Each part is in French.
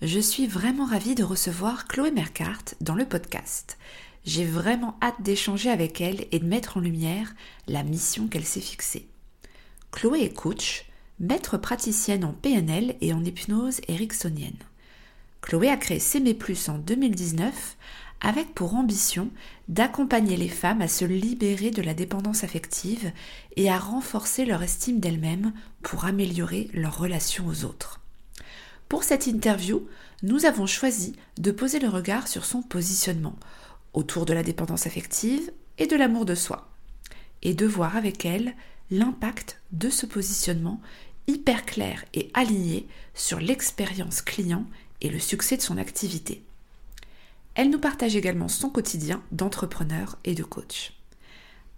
je suis vraiment ravie de recevoir Chloé Mercart dans le podcast. J'ai vraiment hâte d'échanger avec elle et de mettre en lumière la mission qu'elle s'est fixée. Chloé est coach, maître praticienne en PNL et en hypnose ericksonienne. Chloé a créé S'aimer plus en 2019 avec pour ambition d'accompagner les femmes à se libérer de la dépendance affective et à renforcer leur estime d'elles-mêmes pour améliorer leur relation aux autres. Pour cette interview, nous avons choisi de poser le regard sur son positionnement autour de la dépendance affective et de l'amour de soi, et de voir avec elle l'impact de ce positionnement hyper clair et aligné sur l'expérience client et le succès de son activité. Elle nous partage également son quotidien d'entrepreneur et de coach.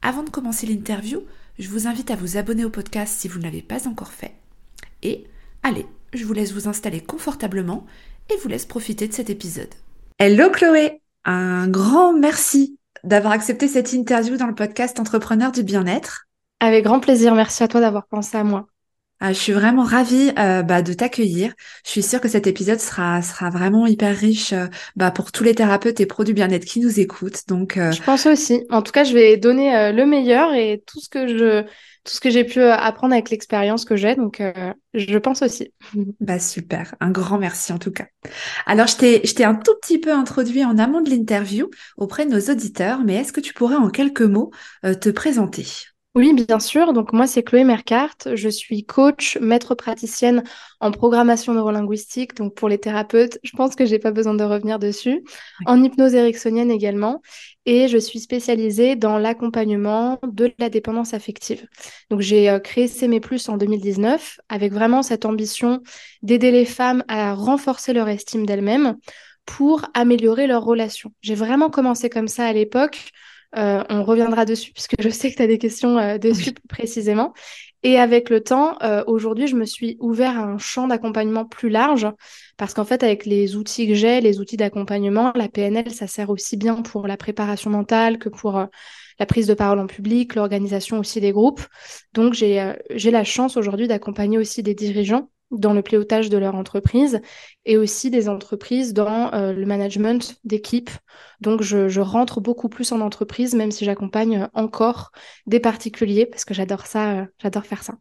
Avant de commencer l'interview, je vous invite à vous abonner au podcast si vous ne l'avez pas encore fait. Et allez, je vous laisse vous installer confortablement et vous laisse profiter de cet épisode. Hello Chloé, un grand merci d'avoir accepté cette interview dans le podcast Entrepreneur du bien-être. Avec grand plaisir, merci à toi d'avoir pensé à moi. Ah, je suis vraiment ravie euh, bah, de t'accueillir. Je suis sûre que cet épisode sera sera vraiment hyper riche euh, bah, pour tous les thérapeutes et pros du bien-être qui nous écoutent. Donc, euh, je pense aussi. En tout cas, je vais donner le meilleur et tout ce que je tout ce que j'ai pu apprendre avec l'expérience que j'ai. Donc, je pense aussi. Bah super. Un grand merci en tout cas. Alors, je t'ai un tout petit peu introduit en amont de l'interview auprès de nos auditeurs, mais est-ce que tu pourrais en quelques mots te présenter? Oui, bien sûr. Donc moi, c'est Chloé Mercart. Je suis coach, maître praticienne en programmation neurolinguistique. Donc pour les thérapeutes, je pense que j'ai pas besoin de revenir dessus. En hypnose ericksonienne également. Et je suis spécialisée dans l'accompagnement de la dépendance affective. Donc j'ai euh, créé S'aimer plus en 2019 avec vraiment cette ambition d'aider les femmes à renforcer leur estime d'elles-mêmes pour améliorer leurs relations. J'ai vraiment commencé comme ça à l'époque euh, on reviendra dessus puisque je sais que tu as des questions euh, dessus précisément. Et avec le temps, euh, aujourd'hui, je me suis ouvert à un champ d'accompagnement plus large parce qu'en fait, avec les outils que j'ai, les outils d'accompagnement, la PNL, ça sert aussi bien pour la préparation mentale que pour la prise de parole en public, l'organisation aussi des groupes. Donc, j'ai la chance aujourd'hui d'accompagner aussi des dirigeants dans le pilotage de leur entreprise et aussi des entreprises dans euh, le management d'équipe. Donc je, rentre beaucoup plus en entreprise, même si j'accompagne encore des particuliers, parce que j'adore ça, euh, j'adore faire ça.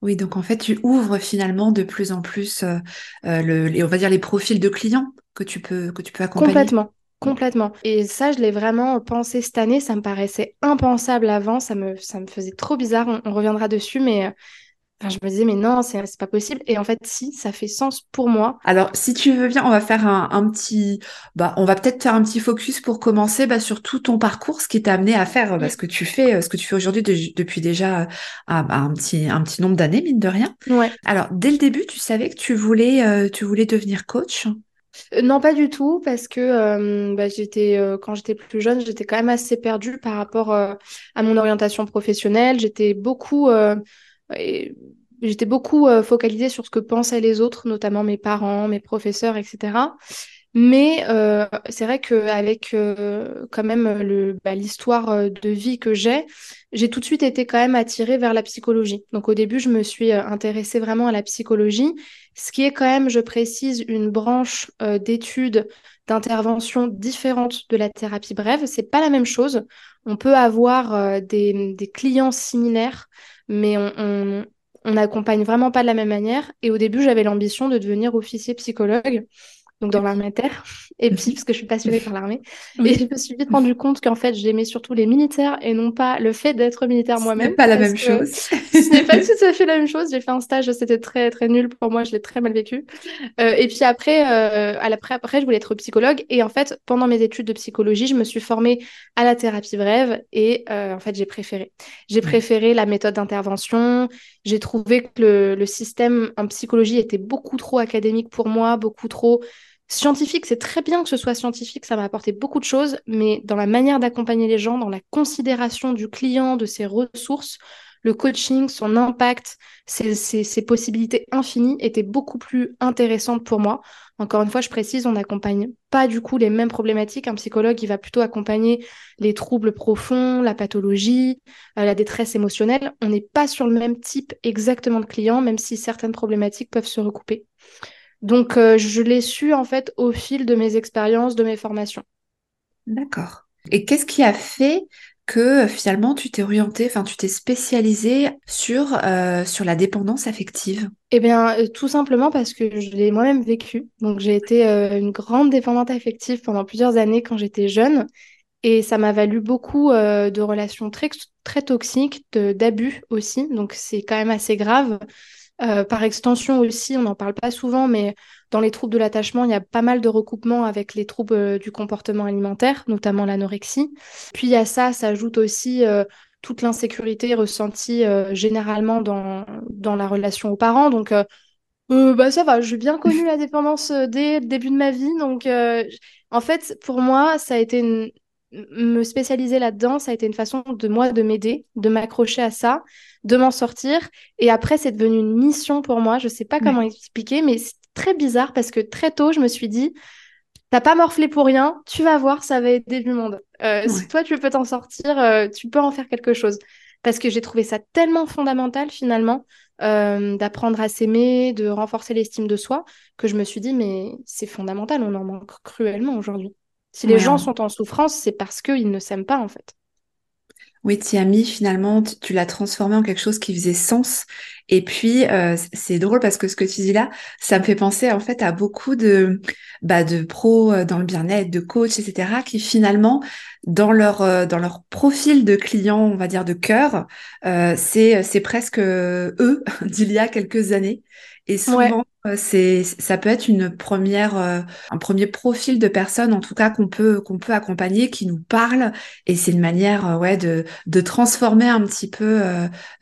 Oui, donc en fait, tu ouvres finalement de plus en plus euh, le, les, on va dire les profils de clients que tu peux que tu peux accompagner. Complètement. Complètement. Et ça, je l'ai vraiment pensé cette année. Ça me paraissait impensable avant. Ça me, ça me faisait trop bizarre. on reviendra dessus, mais Enfin, je me disais, mais non, c'est pas possible. Et en fait, si, ça fait sens pour moi. Alors, si tu veux bien, on va faire un, petit, bah, on va peut-être faire un petit focus pour commencer bah, sur tout ton parcours, ce qui t'a amené à faire bah, ce que tu fais, euh, ce que tu fais aujourd'hui depuis déjà euh, un petit, un petit nombre d'années, mine de rien. Ouais. Alors, dès le début, tu savais que tu voulais, euh, tu voulais devenir coach? Non, pas du tout, parce que bah, j'étais quand j'étais plus jeune, j'étais quand même assez perdue par rapport à mon orientation professionnelle. J'étais beaucoup j'étais beaucoup euh, focalisée sur ce que pensaient les autres, notamment mes parents, mes professeurs, etc. Mais euh, c'est vrai qu'avec euh, quand même bah, l'histoire de vie que j'ai, j'ai tout de suite été quand même attirée vers la psychologie. Donc au début, je me suis intéressée vraiment à la psychologie, ce qui est quand même, je précise, une branche d'études d'intervention différente de la thérapie brève. C'est pas la même chose. On peut avoir des, clients similaires mais on, on, accompagne vraiment pas de la même manière. Et au début, j'avais l'ambition de devenir officier psychologue donc dans terre, et puis parce que je suis passionnée par l'armée. Et je me suis vite rendu compte qu'en fait, j'aimais surtout les militaires et non pas le fait d'être militaire moi-même. Ce pas la même chose. ce n'est pas tout à fait la même chose. J'ai fait un stage, c'était très très nul pour moi, je l'ai très mal vécu. Euh, et puis après, euh, à l'après, après, je voulais être psychologue. Et en fait, pendant mes études de psychologie, je me suis formée à la thérapie brève et euh, en fait, j'ai préféré. J'ai préféré la méthode d'intervention. J'ai trouvé que le, le système en psychologie était beaucoup trop académique pour moi, beaucoup trop Scientifique, c'est très bien que ce soit scientifique, ça m'a apporté beaucoup de choses, mais dans la manière d'accompagner les gens, dans la considération du client, de ses ressources, le coaching, son impact, ses, possibilités infinies étaient beaucoup plus intéressantes pour moi. Encore une fois, je précise, on n'accompagne pas du coup les mêmes problématiques. Un psychologue, il va plutôt accompagner les troubles profonds, la pathologie, euh, la détresse émotionnelle. On n'est pas sur le même type exactement de client, même si certaines problématiques peuvent se recouper. Donc, euh, je l'ai su en fait au fil de mes expériences, de mes formations. D'accord. Et qu'est-ce qui a fait que finalement tu t'es orientée, enfin tu t'es spécialisée sur, euh, sur la dépendance affective? Eh bien, euh, tout simplement parce que je l'ai moi-même vécu. Donc, j'ai été une grande dépendante affective pendant plusieurs années quand j'étais jeune. Et ça m'a valu beaucoup de relations très, très toxiques, d'abus aussi. Donc, c'est quand même assez grave. Euh, par extension aussi, on n'en parle pas souvent, mais dans les troubles de l'attachement, il y a pas mal de recoupements avec les troubles euh, du comportement alimentaire, notamment l'anorexie. Puis à ça s'ajoute aussi euh, toute l'insécurité ressentie généralement dans, dans la relation aux parents. Donc, bah ça va, j'ai bien connu la dépendance dès le début de ma vie. Donc, en fait, pour moi, ça a été une, me spécialiser là-dedans, ça a été une façon de moi de m'aider, de m'accrocher à ça, de m'en sortir. Et après, c'est devenu une mission pour moi. Je sais pas comment expliquer, mais c'est très bizarre parce que très tôt, je me suis dit, t'as pas morflé pour rien, tu vas voir, ça va aider du monde. Euh, si toi, tu peux t'en sortir, euh, tu peux en faire quelque chose. Parce que j'ai trouvé ça tellement fondamental finalement euh, d'apprendre à s'aimer, de renforcer l'estime de soi, que je me suis dit, mais c'est fondamental, on en manque cruellement aujourd'hui. Si les gens sont en souffrance, c'est parce qu'ils ne s'aiment pas, en fait. Oui, Tiami, finalement, tu, l'as transformé en quelque chose qui faisait sens. Et puis, euh, c'est drôle parce que ce que tu dis là, ça me fait penser en fait à beaucoup de, bah, de pros euh, dans le bien-être, de coachs, etc., qui finalement, dans leur, euh, dans leur profil de client, on va dire de cœur, c'est, c'est presque eux d'il y a quelques années. Et souvent, euh, c'est, ça peut être une première, euh, un premier profil de personne, en tout cas, qu'on peut, qu'on peut accompagner, qui nous parle. Et c'est une manière, euh, ouais, de, de transformer un petit peu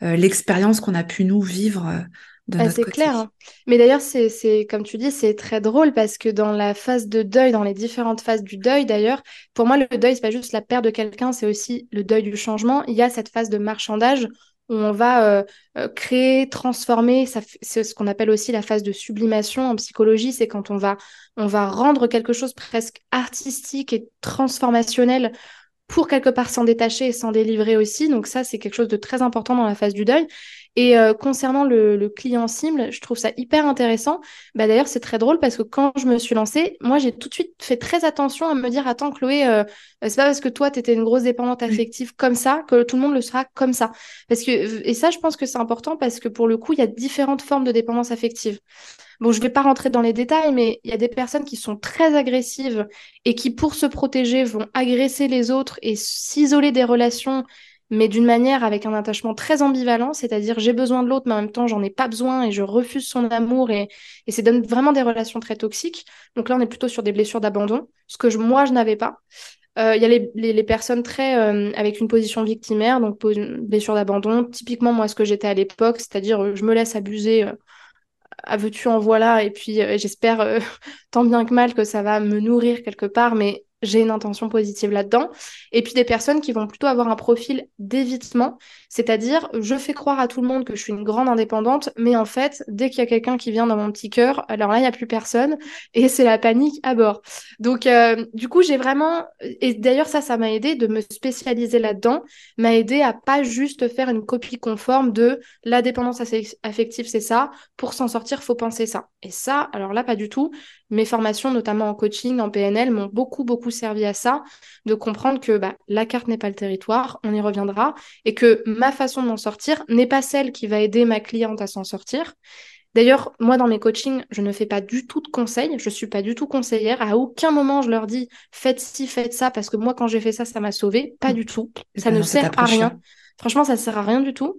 l'expérience qu'on a pu nous vivre. de ah, c'est clair. Hein. Mais d'ailleurs, c'est, c'est, comme tu dis, c'est très drôle parce que dans la phase de deuil, dans les différentes phases du deuil, d'ailleurs, pour moi, le deuil, c'est pas juste la perte de quelqu'un, c'est aussi le deuil du changement. Il y a cette phase de marchandage où on va euh, euh, créer, transformer. C'est ce qu'on appelle aussi la phase de sublimation en psychologie. C'est quand on va, on va rendre quelque chose presque artistique et transformationnel pour quelque part s'en détacher et s'en délivrer aussi. Donc ça, c'est quelque chose de très important dans la phase du deuil. Et euh, concernant le, client cible, je trouve ça hyper intéressant. Bah, D'ailleurs, c'est très drôle parce que quand je me suis lancée, moi, j'ai tout de suite fait très attention à me dire, attends, Chloé, euh, c'est pas parce que toi, tu étais une grosse dépendante affective comme ça que tout le monde le sera comme ça. Parce que, et ça, je pense que c'est important parce que pour le coup, il y a différentes formes de dépendance affective. Bon, je ne vais pas rentrer dans les détails, mais il y a des personnes qui sont très agressives et qui, pour se protéger, vont agresser les autres et s'isoler des relations mais d'une manière avec un attachement très ambivalent, c'est-à-dire j'ai besoin de l'autre, mais en même temps j'en ai pas besoin et je refuse son amour et, et donne vraiment des relations très toxiques. Donc là, on est plutôt sur des blessures d'abandon, ce que moi je n'avais pas. Euh, il y a les, les, personnes très euh, avec une position victimaire, donc blessure d'abandon. Typiquement moi ce que j'étais à l'époque, c'est-à-dire euh, je me laisse abuser. à veux-tu en voilà et puis j'espère tant bien que mal que ça va me nourrir quelque part mais j'ai une intention positive là-dedans. Et puis des personnes qui vont plutôt avoir un profil d'évitement, c'est-à-dire je fais croire à tout le monde que je suis une grande indépendante, mais en fait, dès qu'il y a quelqu'un qui vient dans mon petit cœur, alors là, il n'y a plus personne et c'est la panique à bord. Donc, euh, du coup, j'ai vraiment, et d'ailleurs, ça, ça m'a aidé de me spécialiser là-dedans, m'a aidé à pas juste faire une copie conforme de la dépendance affective, c'est ça, pour s'en sortir, faut penser ça. Et ça, alors là, pas du tout. Mes formations, notamment en coaching, en PNL, m'ont beaucoup, beaucoup servi à ça, de comprendre que bah, la carte n'est pas le territoire, on y reviendra, et que ma façon de m'en sortir n'est pas celle qui va aider ma cliente à s'en sortir. D'ailleurs, moi, dans mes coachings, je ne fais pas du tout de conseils. Je suis pas du tout conseillère. À aucun moment, je leur dis faites ci, faites ça, parce que moi, quand j'ai fait ça, ça m'a sauvé. Pas mmh. du tout. Ça ne sert à rien. Franchement, ça sert à rien du tout.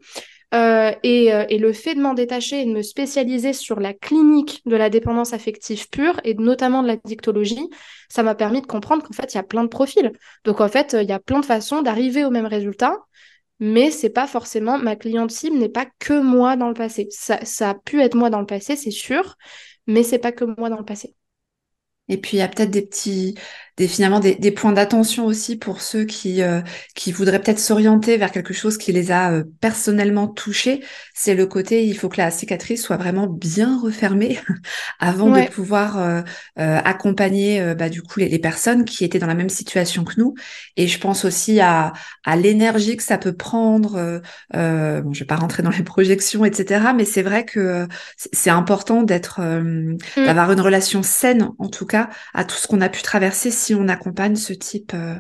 Euh, et, euh, et, le fait de m'en détacher et de me spécialiser sur la clinique de la dépendance affective pure et notamment de la dictologie, ça m'a permis de comprendre qu'en fait, il y a plein de profils. Donc, en fait, il y a plein de façons d'arriver au même résultat mais c'est pas forcément ma cliente cible n'est pas que moi dans le passé. Ça, ça a pu être moi dans le passé, c'est sûr, mais c'est pas que moi dans le passé. Et puis il y a peut-être des petits, des, finalement des, des points d'attention aussi pour ceux qui euh, qui voudraient peut-être s'orienter vers quelque chose qui les a euh, personnellement touchés. C'est le côté, il faut que la cicatrice soit vraiment bien refermée avant de pouvoir euh, accompagner bah, du coup les, les, personnes qui étaient dans la même situation que nous. Et je pense aussi à à l'énergie que ça peut prendre. bon, je vais pas rentrer dans les projections, etc. Mais c'est vrai que c'est important d'être, mmh. d'avoir une relation saine en tout cas à tout ce qu'on a pu traverser si on accompagne ce type. Euh,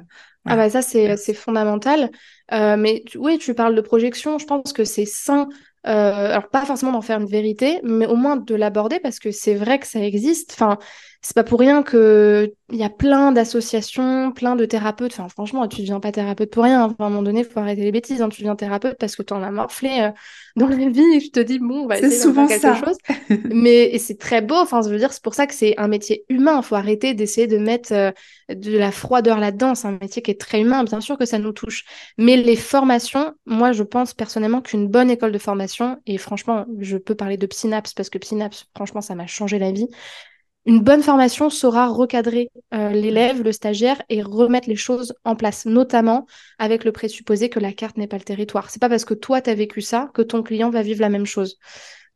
ah bah ça c'est fondamental. Euh, mais oui, tu parles de projection. Je pense que c'est sain. Euh, alors pas forcément d'en faire une vérité, mais au moins de l'aborder parce que c'est vrai que ça existe. Enfin, c'est pas pour rien que il y a plein d'associations, plein de thérapeutes. Enfin, franchement, tu deviens pas thérapeute pour rien. à un moment donné, il faut arrêter les bêtises. Hein. Tu deviens thérapeute parce que tu en as morflé euh, dans la vie et je te dis, bon, on va essayer souvent faire quelque chose. Mais c'est très beau. Enfin, je veux dire, c'est pour ça que c'est un métier humain. Il faut arrêter d'essayer de mettre euh, de la froideur là-dedans. C'est un métier qui est très humain. Bien sûr que ça nous touche. Mais les formations, moi, je pense personnellement qu'une bonne école de formation, et franchement, je peux parler de Psynaps parce que Psynaps, franchement, ça m'a changé la vie une bonne formation saura recadrer euh, l'élève, le stagiaire et remettre les choses en place, notamment avec le présupposé que la carte n'est pas le territoire. C'est pas parce que toi tu as vécu ça que ton client va vivre la même chose.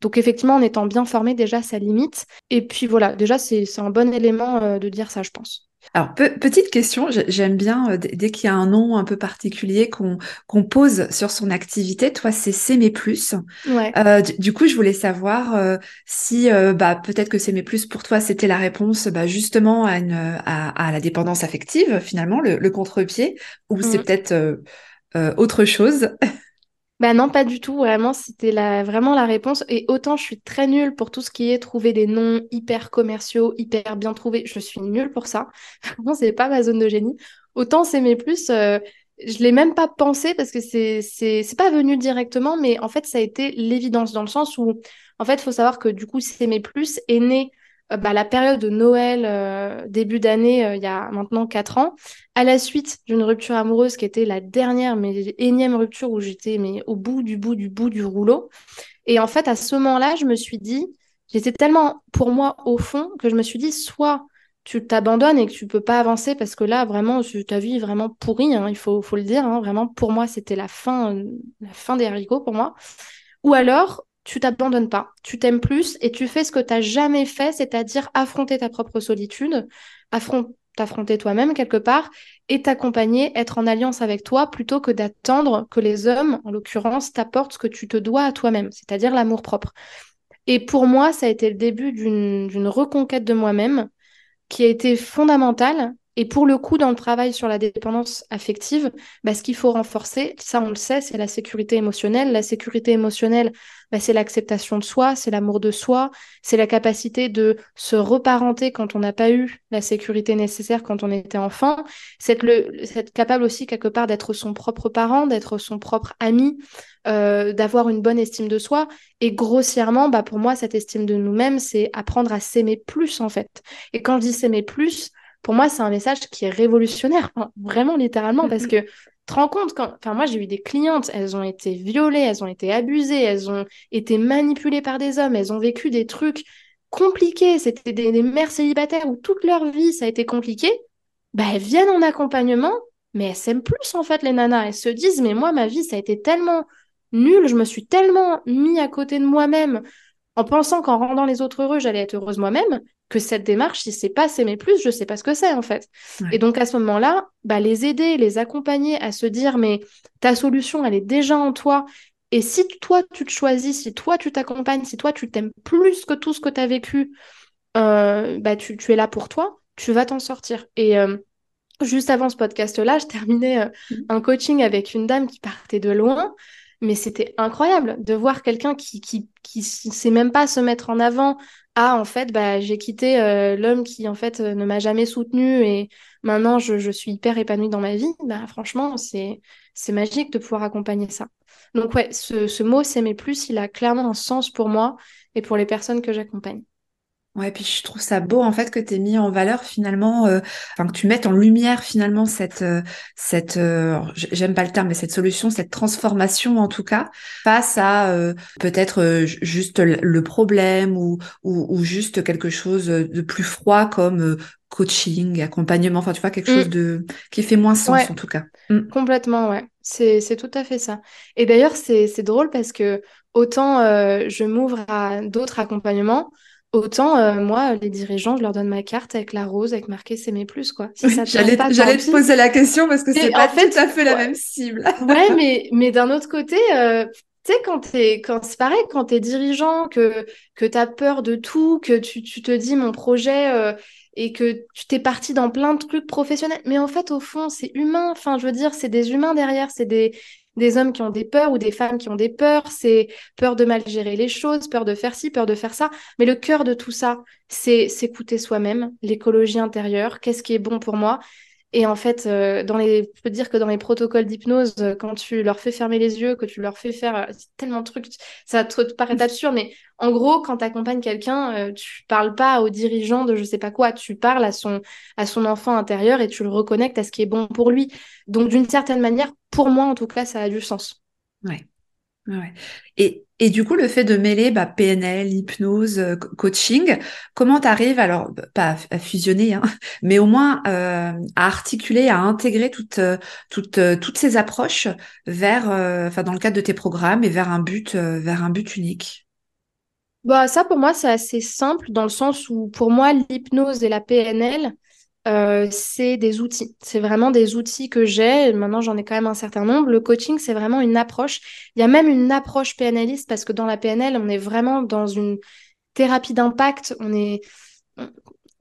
Donc effectivement, en étant bien formé, déjà ça limite. Et puis voilà, déjà c'est un bon élément euh, de dire ça, je pense. Alors, petite question, j'aime bien, euh, dès qu'il y a un nom un peu particulier qu'on pose sur son activité, toi, c'est S'aimer plus. Ouais. Euh, du, coup, je voulais savoir euh, si bah, peut-être que S'aimer plus, pour toi, c'était la réponse bah, justement à, une, à, la dépendance affective, finalement, le, contre-pied, ou c'est mmh. peut-être autre chose? Bah non, pas du tout. Vraiment, c'était la, vraiment la réponse. Et autant je suis très nulle pour tout ce qui est trouver des noms hyper commerciaux, hyper bien trouvés. Je suis nulle pour ça. Vraiment, c'est pas ma zone de génie. Autant c'est mes plus. Euh, je l'ai même pas pensé parce que c'est c'est pas venu directement, mais en fait ça a été l'évidence dans le sens où en fait faut savoir que du coup c'est mes plus est né bah, la période de Noël, euh, début d'année, euh, il y a maintenant 4 ans, à la suite d'une rupture amoureuse qui était la dernière, mais énième rupture où j'étais mais au bout du bout du bout du rouleau. Et en fait, à ce moment-là, je me suis dit, j'étais tellement pour moi au fond que je me suis dit, soit tu t'abandonnes et que tu peux pas avancer parce que là, vraiment, ta vie est vraiment pourrie, hein, il faut, faut le dire. Hein, vraiment, pour moi, c'était la fin, la fin des haricots pour moi. Ou alors, tu t'abandonnes pas, tu t'aimes plus et tu fais ce que tu n'as jamais fait, c'est-à-dire affronter ta propre solitude, t'affronter toi-même quelque part et t'accompagner, être en alliance avec toi plutôt que d'attendre que les hommes, en l'occurrence, t'apportent ce que tu te dois à toi-même, c'est-à-dire l'amour propre. Et pour moi, ça a été le début d'une reconquête de moi-même qui a été fondamentale et pour le coup, dans le travail sur la dépendance affective, bah, ce qu'il faut renforcer, ça on le sait, c'est la sécurité émotionnelle. La sécurité émotionnelle, bah, c'est l'acceptation de soi, c'est l'amour de soi, c'est la capacité de se reparenter quand on n'a pas eu la sécurité nécessaire quand on était enfant, c'est être, capable aussi quelque part d'être son propre parent, d'être son propre ami, euh, d'avoir une bonne estime de soi. Et grossièrement, bah, pour moi, cette estime de nous-mêmes, c'est apprendre à s'aimer plus en fait. Et quand je dis s'aimer plus, pour moi, c'est un message qui est révolutionnaire, vraiment littéralement, parce que tu te rends compte, quand... enfin, moi j'ai eu des clientes, elles ont été violées, elles ont été abusées, elles ont été manipulées par des hommes, elles ont vécu des trucs compliqués, c'était des, mères célibataires où toute leur vie ça a été compliqué, bah, elles viennent en accompagnement, mais elles s'aiment plus en fait les nanas, elles se disent, mais moi ma vie ça a été tellement nul, je me suis tellement mis à côté de moi-même en pensant qu'en rendant les autres heureux, j'allais être heureuse moi-même, que cette démarche, si c'est pas s'aimer plus, je sais pas ce que c'est en fait. Et donc à ce moment-là, bah, les aider, les accompagner à se dire mais ta solution, elle est déjà en toi. Et si toi tu te choisis, si toi tu t'accompagnes, si toi tu t'aimes plus que tout ce que tu as vécu, euh, bah, tu, es là pour toi, tu vas t'en sortir. Et euh, juste avant ce podcast-là, je terminais euh, mmh. un coaching avec une dame qui partait de loin mais c'était incroyable de voir quelqu'un qui, qui, qui sait même pas se mettre en avant. Ah, en fait, bah, j'ai quitté euh, l'homme qui, en fait, euh, ne m'a jamais soutenu et maintenant je, je, suis hyper épanouie dans ma vie. Bah, franchement, c'est, c'est magique de pouvoir accompagner ça. Donc, ouais, ce, ce mot s'aimer plus, il a clairement un sens pour moi et pour les personnes que j'accompagne. Ouais, puis je trouve ça beau en fait que tu aies mis en valeur finalement, euh, enfin que tu mettes en lumière finalement cette, euh, cette, euh, j'aime pas le terme, mais cette solution, cette transformation en tout cas, face à peut-être juste le problème ou, ou, ou, juste quelque chose de plus froid comme coaching, accompagnement, enfin tu vois quelque chose mm. de qui fait moins sens en tout cas. Mm. Complètement, ouais, c'est c'est tout à fait ça. Et d'ailleurs c'est c'est drôle parce que autant je m'ouvre à d'autres accompagnements. Autant, euh, moi, les dirigeants, je leur donne ma carte avec la rose, avec marqué s'aimer plus, quoi. j'allais te poser la question parce que c'est pas fait, tout à fait la même cible. ouais, mais, mais d'un autre côté, euh, tu sais, quand t'es, quand c'est pareil, quand t'es dirigeant, que, que t'as peur de tout, que tu, tu te dis mon projet, euh, et que tu t'es parti dans plein de trucs professionnels. Mais en fait, au fond, c'est humain. Enfin, je veux dire, c'est des humains derrière, c'est des, des hommes qui ont des peurs ou des femmes qui ont des peurs, c'est peur de mal gérer les choses, peur de faire ci, peur de faire ça. Mais le cœur de tout ça, c'est s'écouter soi-même, l'écologie intérieure, qu'est-ce qui est bon pour moi. Et en fait, euh, dans les, je peux dire que dans les protocoles d'hypnose, euh, quand tu leur fais fermer les yeux, que tu leur fais faire, euh, tellement de trucs, ça te, te paraît absurde, mais en gros, quand tu accompagnes quelqu'un, tu parles pas au dirigeant de je sais pas quoi, tu parles à son, à son enfant intérieur et tu le reconnectes à ce qui est bon pour lui. Donc, d'une certaine manière, pour moi, en tout cas, ça a du sens. Ouais. Ouais. Et, et du coup, le fait de mêler bah, PNL, hypnose, euh, coaching, comment tu arrives, alors pas à fusionner, hein, mais au moins euh, à articuler, à intégrer toutes, euh, toutes, toutes ces approches vers, dans le cadre de tes programmes et vers un but, vers un but unique? Bah, Ça, pour moi, c'est assez simple dans le sens où, pour moi, l'hypnose et la PNL, euh, c'est des outils. C'est vraiment des outils que j'ai. Maintenant, j'en ai quand même un certain nombre. Le coaching, c'est vraiment une approche. Il y a même une approche PNListe parce que dans la PNL, on est vraiment dans une thérapie d'impact. On est,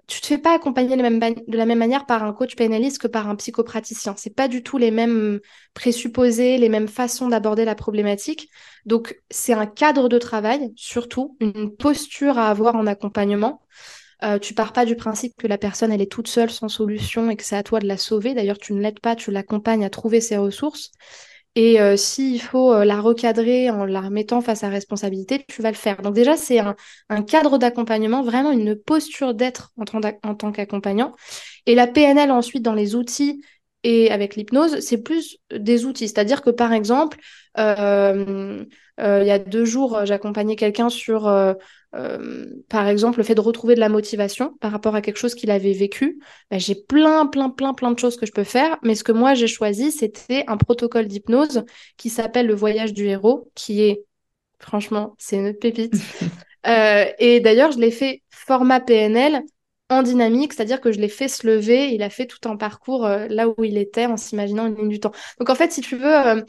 tu te fais pas accompagner de, la même manière par un coach PNListe que par un psychopraticien. C'est pas du tout les mêmes présupposés, les mêmes façons d'aborder la problématique. Donc, c'est un cadre de travail, surtout une posture à avoir en accompagnement. Euh, tu pars pas du principe que la personne elle est toute seule sans solution et que c'est à toi de la sauver. D'ailleurs, tu ne l'aides pas, tu l'accompagnes à trouver ses ressources. Et euh, s'il faut euh, la recadrer en la remettant face à responsabilité, tu vas le faire. Donc déjà, c'est un, cadre d'accompagnement, vraiment une posture d'être en, en, tant qu'accompagnant. Et la PNL ensuite dans les outils et avec l'hypnose, c'est plus des outils. C'est-à-dire que par exemple, il y a deux jours, j'accompagnais quelqu'un sur euh, par exemple, le fait de retrouver de la motivation par rapport à quelque chose qu'il avait vécu, bah, j'ai plein, plein, plein, plein de choses que je peux faire. Mais ce que moi j'ai choisi, c'était un protocole d'hypnose qui s'appelle le voyage du héros, qui est, franchement, c'est une pépite. euh, et d'ailleurs, je l'ai fait format PNL en dynamique, c'est-à-dire que je l'ai fait se lever, il a fait tout un parcours euh, là où il était en s'imaginant une ligne du temps. Donc en fait, si tu veux, euh,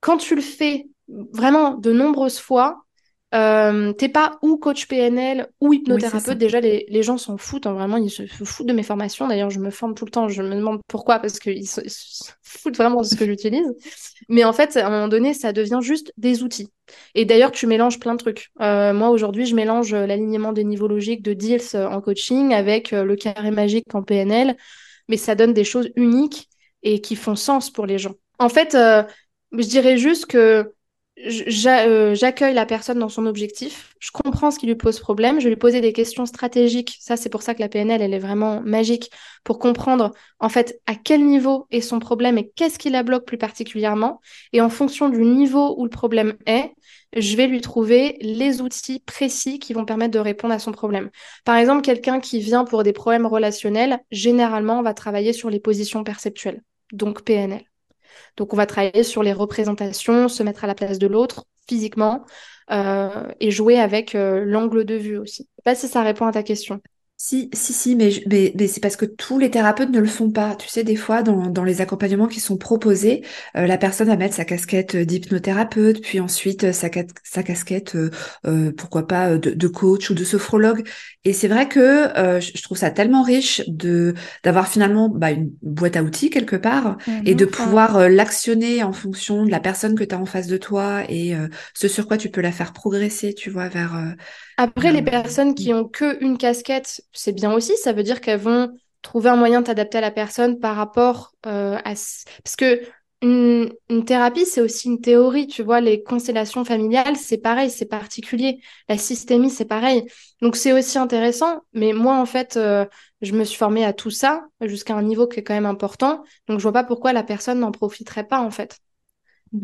quand tu le fais vraiment de nombreuses fois, euh, t'es pas ou coach PNL ou hypnothérapeute. Déjà, les, les gens s'en foutent. Hein, vraiment, ils se foutent de mes formations. D'ailleurs, je me forme tout le temps. Je me demande pourquoi, parce qu'ils se, foutent vraiment de ce que j'utilise. Mais en fait, à un moment donné, ça devient juste des outils. Et d'ailleurs, tu mélanges plein de trucs. Euh, moi, aujourd'hui, je mélange l'alignement des niveaux logiques de DILS en coaching avec euh, le carré magique en PNL. Mais ça donne des choses uniques et qui font sens pour les gens. En fait, euh, je dirais juste que euh, j'accueille la personne dans son objectif, je comprends ce qui lui pose problème, je lui poser des questions stratégiques. Ça, c'est pour ça que la PNL, elle est vraiment magique pour comprendre en fait à quel niveau est son problème et qu'est-ce qui la bloque plus particulièrement. Et en fonction du niveau où le problème est, je vais lui trouver les outils précis qui vont permettre de répondre à son problème. Par exemple, quelqu'un qui vient pour des problèmes relationnels, généralement, on va travailler sur les positions perceptuelles, donc PNL. Donc on va travailler sur les représentations, se mettre à la place de l'autre physiquement euh, et jouer avec euh, l'angle de vue aussi. Je sais pas si ça répond à ta question. Si, si, si, mais, mais, c'est parce que tous les thérapeutes ne le font pas. Tu sais, des fois, dans, dans les accompagnements qui sont proposés, euh, la personne va mettre sa casquette d'hypnothérapeute, puis ensuite euh, sa, sa casquette, euh, pourquoi pas, de, de, coach ou de sophrologue. Et c'est vrai que je trouve ça tellement riche de d'avoir finalement bah, une boîte à outils quelque part et de pouvoir l'actionner en fonction de la personne que tu as en face de toi et ce sur quoi tu peux la faire progresser, tu vois, vers après, les personnes qui ont que une casquette, c'est bien aussi. Ça veut dire qu'elles vont trouver un moyen de t'adapter à la personne par rapport euh, à... Parce que une, thérapie, c'est aussi une théorie, tu vois, les constellations familiales, c'est pareil, c'est particulier. La systémie, c'est pareil. Donc c'est aussi intéressant, mais moi, en fait, euh, je me suis formée à tout ça jusqu'à un niveau qui est quand même important. Donc je vois pas pourquoi la personne n'en profiterait pas, en fait.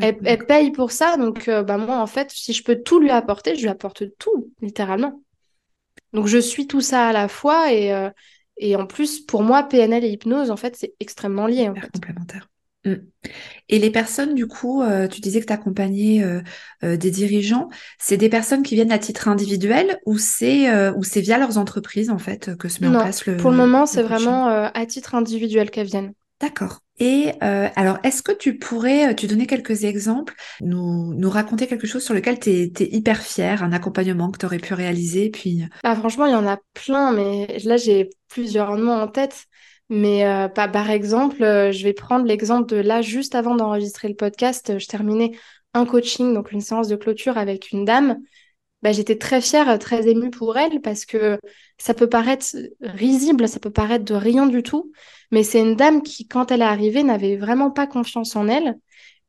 Elle, paye pour ça, donc euh, bah, moi, en fait, si je peux tout lui apporter, je lui apporte tout, littéralement. Donc je suis tout ça à la fois et, euh, et en plus, pour moi, PNL et hypnose, en fait, c'est extrêmement lié. En fait. Complémentaire. Mm. Et les personnes, du coup, euh, tu disais que tu accompagnais des dirigeants, c'est des personnes qui viennent à titre individuel ou c'est ou c'est via leurs entreprises, en fait, que se met en place le. Pour le moment, c'est vraiment à titre individuel qu'elles viennent. D'accord. Et euh, alors, est-ce que tu pourrais, euh, tu donner quelques exemples, nous, nous raconter quelque chose sur lequel tu es, hyper fière, un accompagnement que tu aurais pu réaliser puis... Euh? Ah, franchement, il y en a plein, mais là, j'ai plusieurs noms en tête. Mais par exemple, je vais prendre l'exemple de là, juste avant d'enregistrer le podcast, je terminais un coaching, donc une séance de clôture avec une dame bah, j'étais très fière, très émue pour elle parce que ça peut paraître risible, ça peut paraître de rien du tout, mais c'est une dame qui, quand elle est arrivée, n'avait vraiment pas confiance en elle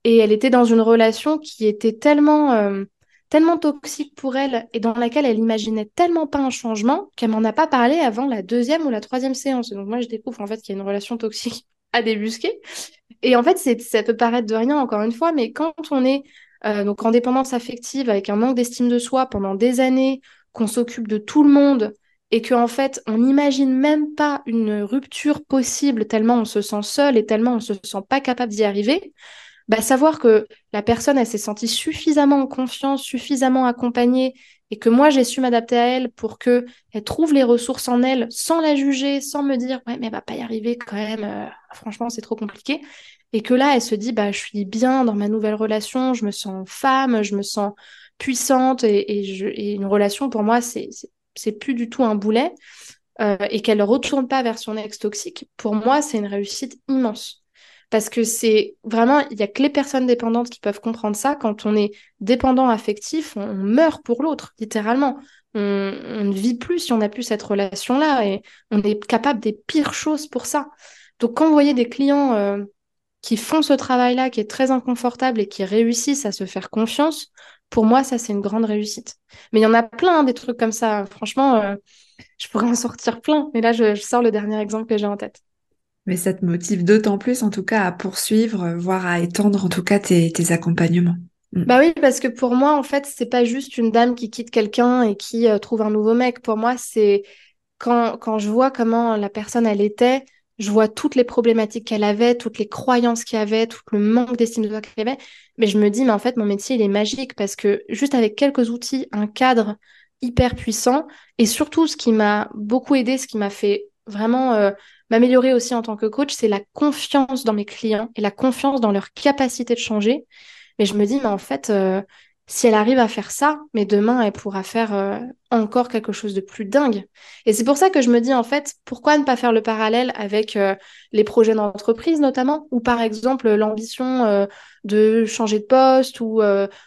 et elle était dans une relation qui était tellement, euh, tellement toxique pour elle et dans laquelle elle imaginait tellement pas un changement qu'elle m'en a pas parlé avant la deuxième ou la troisième séance. Donc moi, je découvre en fait qu'il y a une relation toxique à débusquer. Et en fait, ça peut paraître de rien, encore une fois, mais quand on est euh, donc en dépendance affective, avec un manque d'estime de soi pendant des années, qu'on s'occupe de tout le monde et qu'en en fait on n'imagine même pas une rupture possible tellement on se sent seul et tellement on se sent pas capable d'y arriver, bah, savoir que la personne elle s'est sentie suffisamment en confiance, suffisamment accompagnée et que moi j'ai su m'adapter à elle pour que elle trouve les ressources en elle sans la juger, sans me dire ouais mais elle va pas y arriver quand même, euh, franchement c'est trop compliqué et que là, elle se dit, bah, je suis bien dans ma nouvelle relation, je me sens femme, je me sens puissante, et, une relation, pour moi, c'est, plus du tout un boulet, euh, et qu'elle ne retourne pas vers son ex toxique, pour moi, c'est une réussite immense. Parce que c'est vraiment, il n'y a que les personnes dépendantes qui peuvent comprendre ça. Quand on est dépendant affectif, on, meurt pour l'autre, littéralement. On, ne vit plus si on n'a plus cette relation-là et on est capable des pires choses pour ça. Donc, quand vous voyez des clients euh, qui font ce travail-là, qui est très inconfortable et qui réussissent à se faire confiance, pour moi, ça, c'est une grande réussite. Mais il y en a plein, des trucs comme ça. Franchement, euh, je pourrais en sortir plein. Mais là, je, sors le dernier exemple que j'ai en tête. Mais ça te motive d'autant plus, en tout cas, à poursuivre, voire à étendre, en tout cas, tes, accompagnements. Mm. Bah oui, parce que pour moi, en fait, c'est pas juste une dame qui quitte quelqu'un et qui euh, trouve un nouveau mec. Pour moi, c'est quand, quand je vois comment la personne, elle était, je vois toutes les problématiques qu'elle avait, toutes les croyances qu'il y avait, tout le manque d'estime de soi qu'elle avait. Mais je me dis, mais en fait, mon métier, il est magique parce que juste avec quelques outils, un cadre hyper puissant et surtout, ce qui m'a beaucoup aidé, ce qui m'a fait vraiment euh, m'améliorer aussi en tant que coach, c'est la confiance dans mes clients et la confiance dans leur capacité de changer. Mais je me dis, mais en fait, euh, si elle arrive à faire ça, mais demain, elle pourra faire euh, encore quelque chose de plus dingue. Et c'est pour ça que je me dis, en fait, pourquoi ne pas faire le parallèle avec euh, les projets d'entreprise, notamment, ou par exemple l'ambition euh, de changer de poste ou,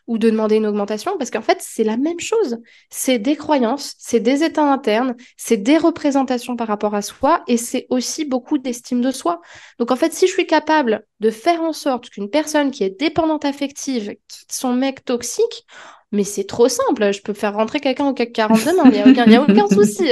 ou de demander une augmentation, parce qu'en fait, c'est la même chose. C'est des croyances, c'est des états internes, c'est des représentations par rapport à soi, et c'est aussi beaucoup d'estime de soi. Donc, en fait, si je suis capable de faire en sorte qu'une personne qui est dépendante affective quitte son mec toxique, mais c'est trop simple. Je peux faire rentrer quelqu'un au CAC 40 demain. Il n'y a aucun, y a aucun souci.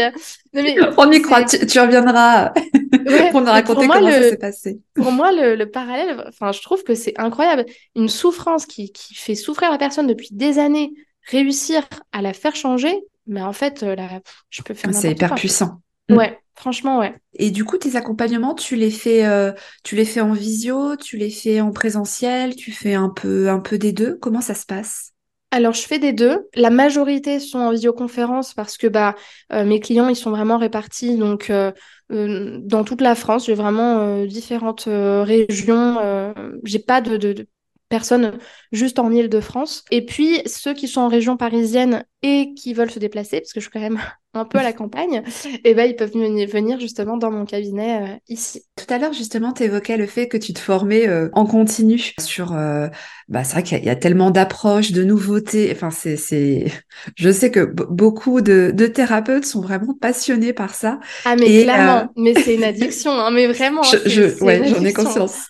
On y croit. Tu, reviendras pour nous raconter comment ça s'est passé. Pour moi, le, parallèle, enfin, je trouve que c'est incroyable. Une souffrance qui, qui, fait souffrir la personne depuis des années, réussir à la faire changer, mais en fait, euh, là, je peux faire C'est hyper puissant. Ouais, franchement, ouais. Et du coup, tes accompagnements, tu les fais, euh, tu les fais en visio, tu les fais en présentiel, tu fais un peu, un peu des deux? Comment ça se passe? Alors, je fais des deux. La majorité sont en visioconférence parce que bah, euh, mes clients, ils sont vraiment répartis donc, euh, euh, dans toute la France. J'ai vraiment différentes régions. J'ai pas de, de, personnes juste en Ile-de-France. Et puis, ceux qui sont en région parisienne et qui veulent se déplacer, parce que je suis quand même un peu à la campagne, et eh ben, ils peuvent venir justement dans mon cabinet euh, ici. Tout à l'heure, justement, tu évoquais le fait que tu te formais euh, en continu sur... Euh, bah, c'est vrai qu'il y, a tellement d'approches, de nouveautés. Enfin, c'est... c'est... Je sais que beaucoup de, de, thérapeutes sont vraiment passionnés par ça. Ah, mais clairement. Mais c'est une addiction, hein, mais vraiment. Je, je ouais, j'en ai conscience.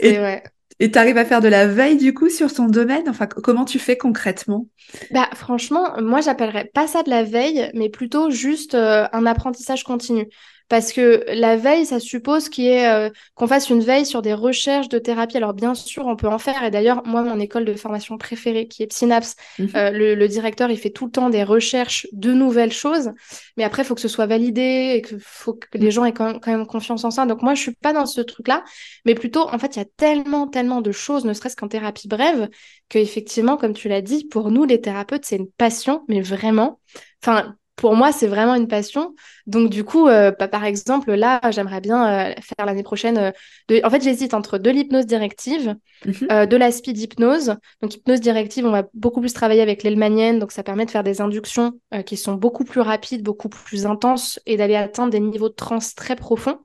et, ouais. Et tu arrives à faire de la veille du coup sur ton domaine? Enfin, comment tu fais concrètement? Bah franchement, moi j'appellerais pas ça de la veille, mais plutôt juste euh, un apprentissage continu. Parce que la veille, ça suppose qu'il euh, qu'on fasse une veille sur des recherches de thérapie. Alors bien sûr, on peut en faire. Et d'ailleurs, moi, mon école de formation préférée, qui est Synapse, mhm. euh, le, directeur, il fait tout le temps des recherches de nouvelles choses. Mais après, il faut que ce soit validé et faut que les gens aient quand même, confiance en ça. Donc moi, je suis pas dans ce truc-là. Mais plutôt, en fait, il y a tellement, tellement de choses, ne serait-ce qu'en thérapie brève, qu'effectivement, comme tu l'as dit, pour nous, les thérapeutes, c'est une passion, mais vraiment. Enfin, pour moi, c'est vraiment une passion. Donc, du coup, euh, bah, par exemple, là, j'aimerais bien euh, faire l'année prochaine. Euh, de... En fait, j'hésite entre de l'hypnose directive, mhm. de la speed hypnose. Donc, hypnose directive, on va beaucoup plus travailler avec l'elmanienne. Donc, ça permet de faire des inductions qui sont beaucoup plus rapides, beaucoup plus intenses et d'aller atteindre des niveaux de transe très profonds.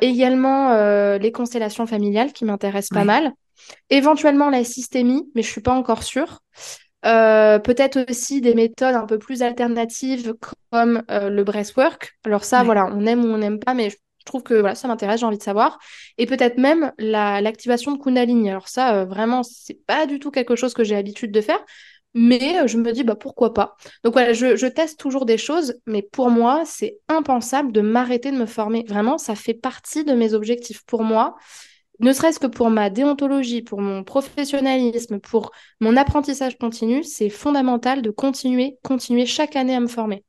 également, les constellations familiales qui m'intéressent pas mal. Éventuellement, la systémie, mais je suis pas encore sûre. Euh, peut-être aussi des méthodes un peu plus alternatives comme euh, le breathwork. Alors ça, voilà, on aime ou on n'aime pas, mais je trouve que voilà, ça m'intéresse, j'ai envie de savoir. Et peut-être même l'activation de Kundalini. Alors ça, euh, vraiment, c'est pas du tout quelque chose que j'ai l'habitude de faire, mais je me dis, bah, pourquoi pas. Donc voilà, je, je teste toujours des choses, mais pour moi, c'est impensable de m'arrêter de me former. Vraiment, ça fait partie de mes objectifs. Pour moi, ne serait-ce que pour ma déontologie, pour mon professionnalisme, pour mon apprentissage continu, c'est fondamental de continuer, continuer chaque année à me former.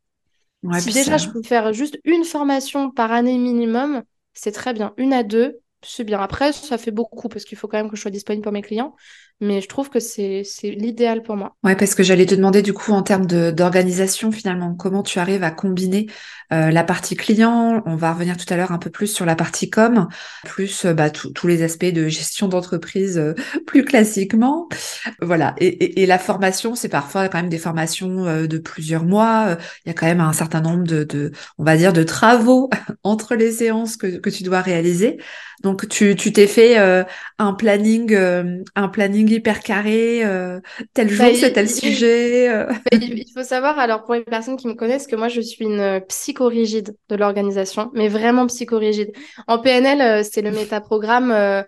si déjà je peux faire juste une formation par année minimum, c'est très bien. Une à deux, c'est bien. Après, ça fait beaucoup parce qu'il faut quand même que je sois disponible pour mes clients mais je trouve que c'est l'idéal pour moi. Ouais, parce que j'allais te demander du coup en termes d'organisation finalement, comment tu arrives à combiner euh, la partie client, on va revenir tout à l'heure un peu plus sur la partie com, plus euh, bah, tous les aspects de gestion d'entreprise euh, plus classiquement. Voilà, et, et, et la formation, c'est parfois quand même des formations euh, de plusieurs mois, il y a quand même un certain nombre de, de on va dire, de travaux entre les séances que, que tu dois réaliser. Donc tu t'es fait un planning, un planning hyper carré, euh, tel jour bah, c'est tel sujet. Euh. Bah, il faut savoir, alors pour les personnes qui me connaissent, que moi je suis une psychorigide de l'organisation, mais vraiment psychorigide. En PNL, euh, c'est le métaprogramme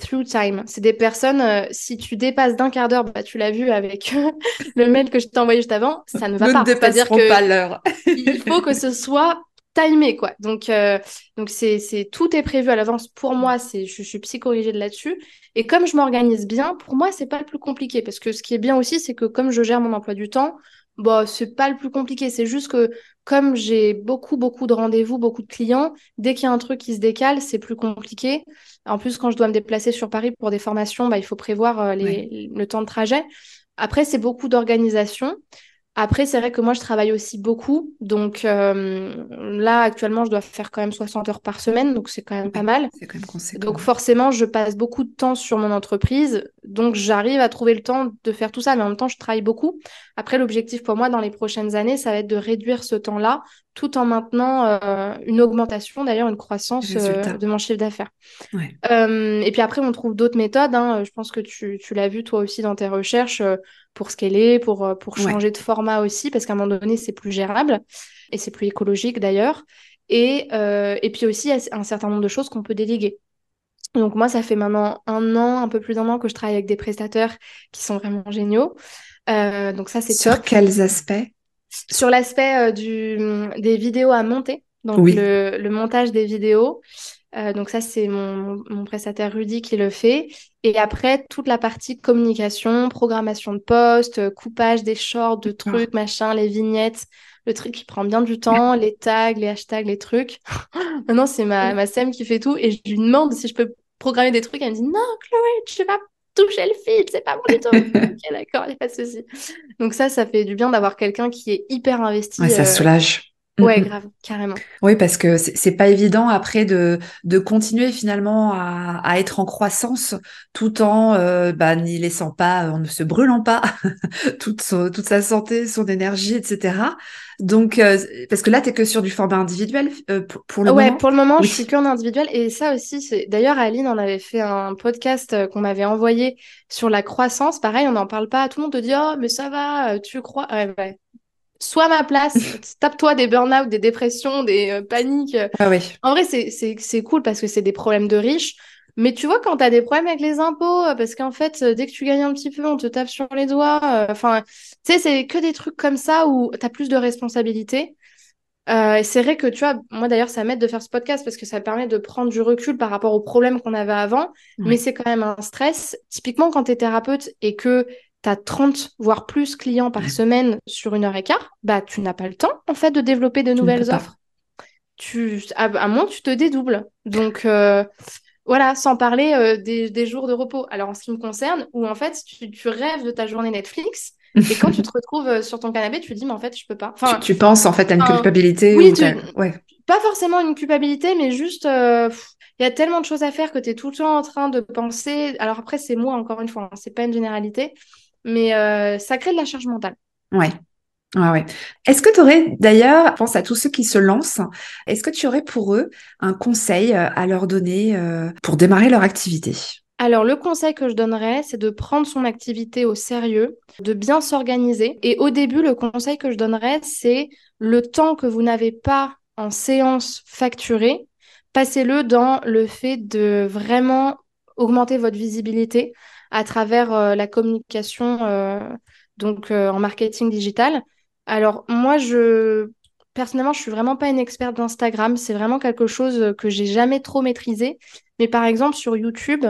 Through Time. C'est des personnes, si tu dépasses d'un quart d'heure, bah, tu l'as vu avec le mail que je t'ai envoyé juste avant, ça ne va Nous pas. Que pas l'heure. il faut que ce soit timé quoi. Donc euh, donc c'est c'est tout est prévu à l'avance pour moi, c'est je, suis psychorigide là-dessus et comme je m'organise bien, pour moi c'est pas le plus compliqué parce que ce qui est bien aussi c'est que comme je gère mon emploi du temps, bah c'est pas le plus compliqué, c'est juste que comme j'ai beaucoup beaucoup de rendez-vous, beaucoup de clients, dès qu'il y a un truc qui se décale, c'est plus compliqué. En plus quand je dois me déplacer sur Paris pour des formations, bah il faut prévoir euh, les, le temps de trajet. Après c'est beaucoup d'organisation. Après, c'est vrai que moi, je travaille aussi beaucoup. Donc euh, là, actuellement, je dois faire quand même 60 heures par semaine. Donc c'est quand même pas mal. C'est quand même conséquent. Donc forcément, je passe beaucoup de temps sur mon entreprise. Donc j'arrive à trouver le temps de faire tout ça. Mais en même temps, je travaille beaucoup. Après, l'objectif pour moi dans les prochaines années, ça va être de réduire ce temps-là tout en maintenant euh, une augmentation, d'ailleurs une croissance euh, de mon chiffre d'affaires. et puis après, on trouve d'autres méthodes. Hein. Je pense que tu, tu l'as vu toi aussi dans tes recherches pour scaler, pour, euh, pour changer de format aussi, parce qu'à un moment donné, c'est plus gérable et c'est plus écologique d'ailleurs. Et, euh, et puis aussi, il y a un certain nombre de choses qu'on peut déléguer. Donc moi, ça fait maintenant un an, un peu plus d'un an que je travaille avec des prestataires qui sont vraiment géniaux. Euh, donc ça, c'est Sur quels aspects? Sur l'aspect du des vidéos à monter, donc le, le, montage des vidéos. Euh, donc ça, c'est mon, mon, prestataire Rudy qui le fait. Et après, toute la partie communication, programmation de poste, euh, coupage des shorts, de trucs, machin, les vignettes, le truc qui prend bien du temps, les tags, les hashtags, les trucs. Maintenant, c'est ma, ma Sam qui fait tout. Et je lui demande si je peux programmer des trucs. Elle me dit, non, Chloé, tu vas toucher le fil, c'est pas bon du tout. ok, d'accord, il n'y a pas de souci. Donc ça, ça fait du bien d'avoir quelqu'un qui est hyper investi. Ouais, ça soulage. Ouais, grave, carrément. Oui, parce que c'est pas évident après de, de continuer finalement à, à être en croissance tout en euh, bah, n'y laissant pas, en ne se brûlant pas toute, toute sa santé, son énergie, etc. Donc, euh, parce que là, tu que sur du format individuel euh, pour, le moment? Ouais, pour le moment, je suis qu'en individuel. Et ça aussi, c'est d'ailleurs, Aline on avait fait un podcast qu'on m'avait envoyé sur la croissance. Pareil, on n'en parle pas. Tout le monde te dit, oh, mais ça va, tu crois. Ouais, ouais sois ma place, tape-toi des burn-out, des dépressions, des euh, paniques. Ah oui. En vrai, c'est cool parce que c'est des problèmes de riches. Mais tu vois, quand tu as des problèmes avec les impôts, euh, parce qu'en fait, euh, dès que tu gagnes un petit peu, on te tape sur les doigts. Enfin, tu sais, c'est que des trucs comme ça où tu as plus de responsabilités. et c'est vrai que, tu vois, moi d'ailleurs, ça m'aide de faire ce podcast parce que ça permet de prendre du recul par rapport aux problèmes qu'on avait avant. Mais c'est quand même un stress. Typiquement, quand tu es thérapeute et que tu as 30 voire plus clients par semaine sur une heure et quart, bah tu n'as pas le temps en fait de développer de nouvelles offres. Tu, à, à moins tu te dédoubles. Donc euh, voilà, sans parler euh, des, jours de repos. Alors en ce qui me concerne, où en fait tu, rêves de ta journée Netflix. et quand tu te retrouves euh, sur ton canapé, tu te dis, mais en fait, je peux pas. Enfin, tu, penses en fait à une culpabilité oui, ouais. Pas forcément une culpabilité, mais juste, il y a tellement de choses à faire que tu es tout le temps en train de penser. Alors après, c'est moi, encore une fois, hein, c'est pas une généralité mais euh, ça crée de la charge mentale. Ouais. Ouais, ouais. Est-ce que tu aurais d'ailleurs, pense à tous ceux qui se lancent, est-ce que tu aurais pour eux un conseil euh, à leur donner euh, pour démarrer leur activité? Alors, le conseil que je donnerais, c'est de prendre son activité au sérieux, de bien s'organiser. Et au début, le conseil que je donnerais, c'est le temps que vous n'avez pas en séance facturée, passez-le dans le fait de vraiment augmenter votre visibilité, à travers euh, la communication euh, donc euh, en marketing digital. Alors moi, je personnellement, je suis vraiment pas une experte d'Instagram. C'est vraiment quelque chose que j'ai jamais trop maîtrisé. Mais par exemple sur YouTube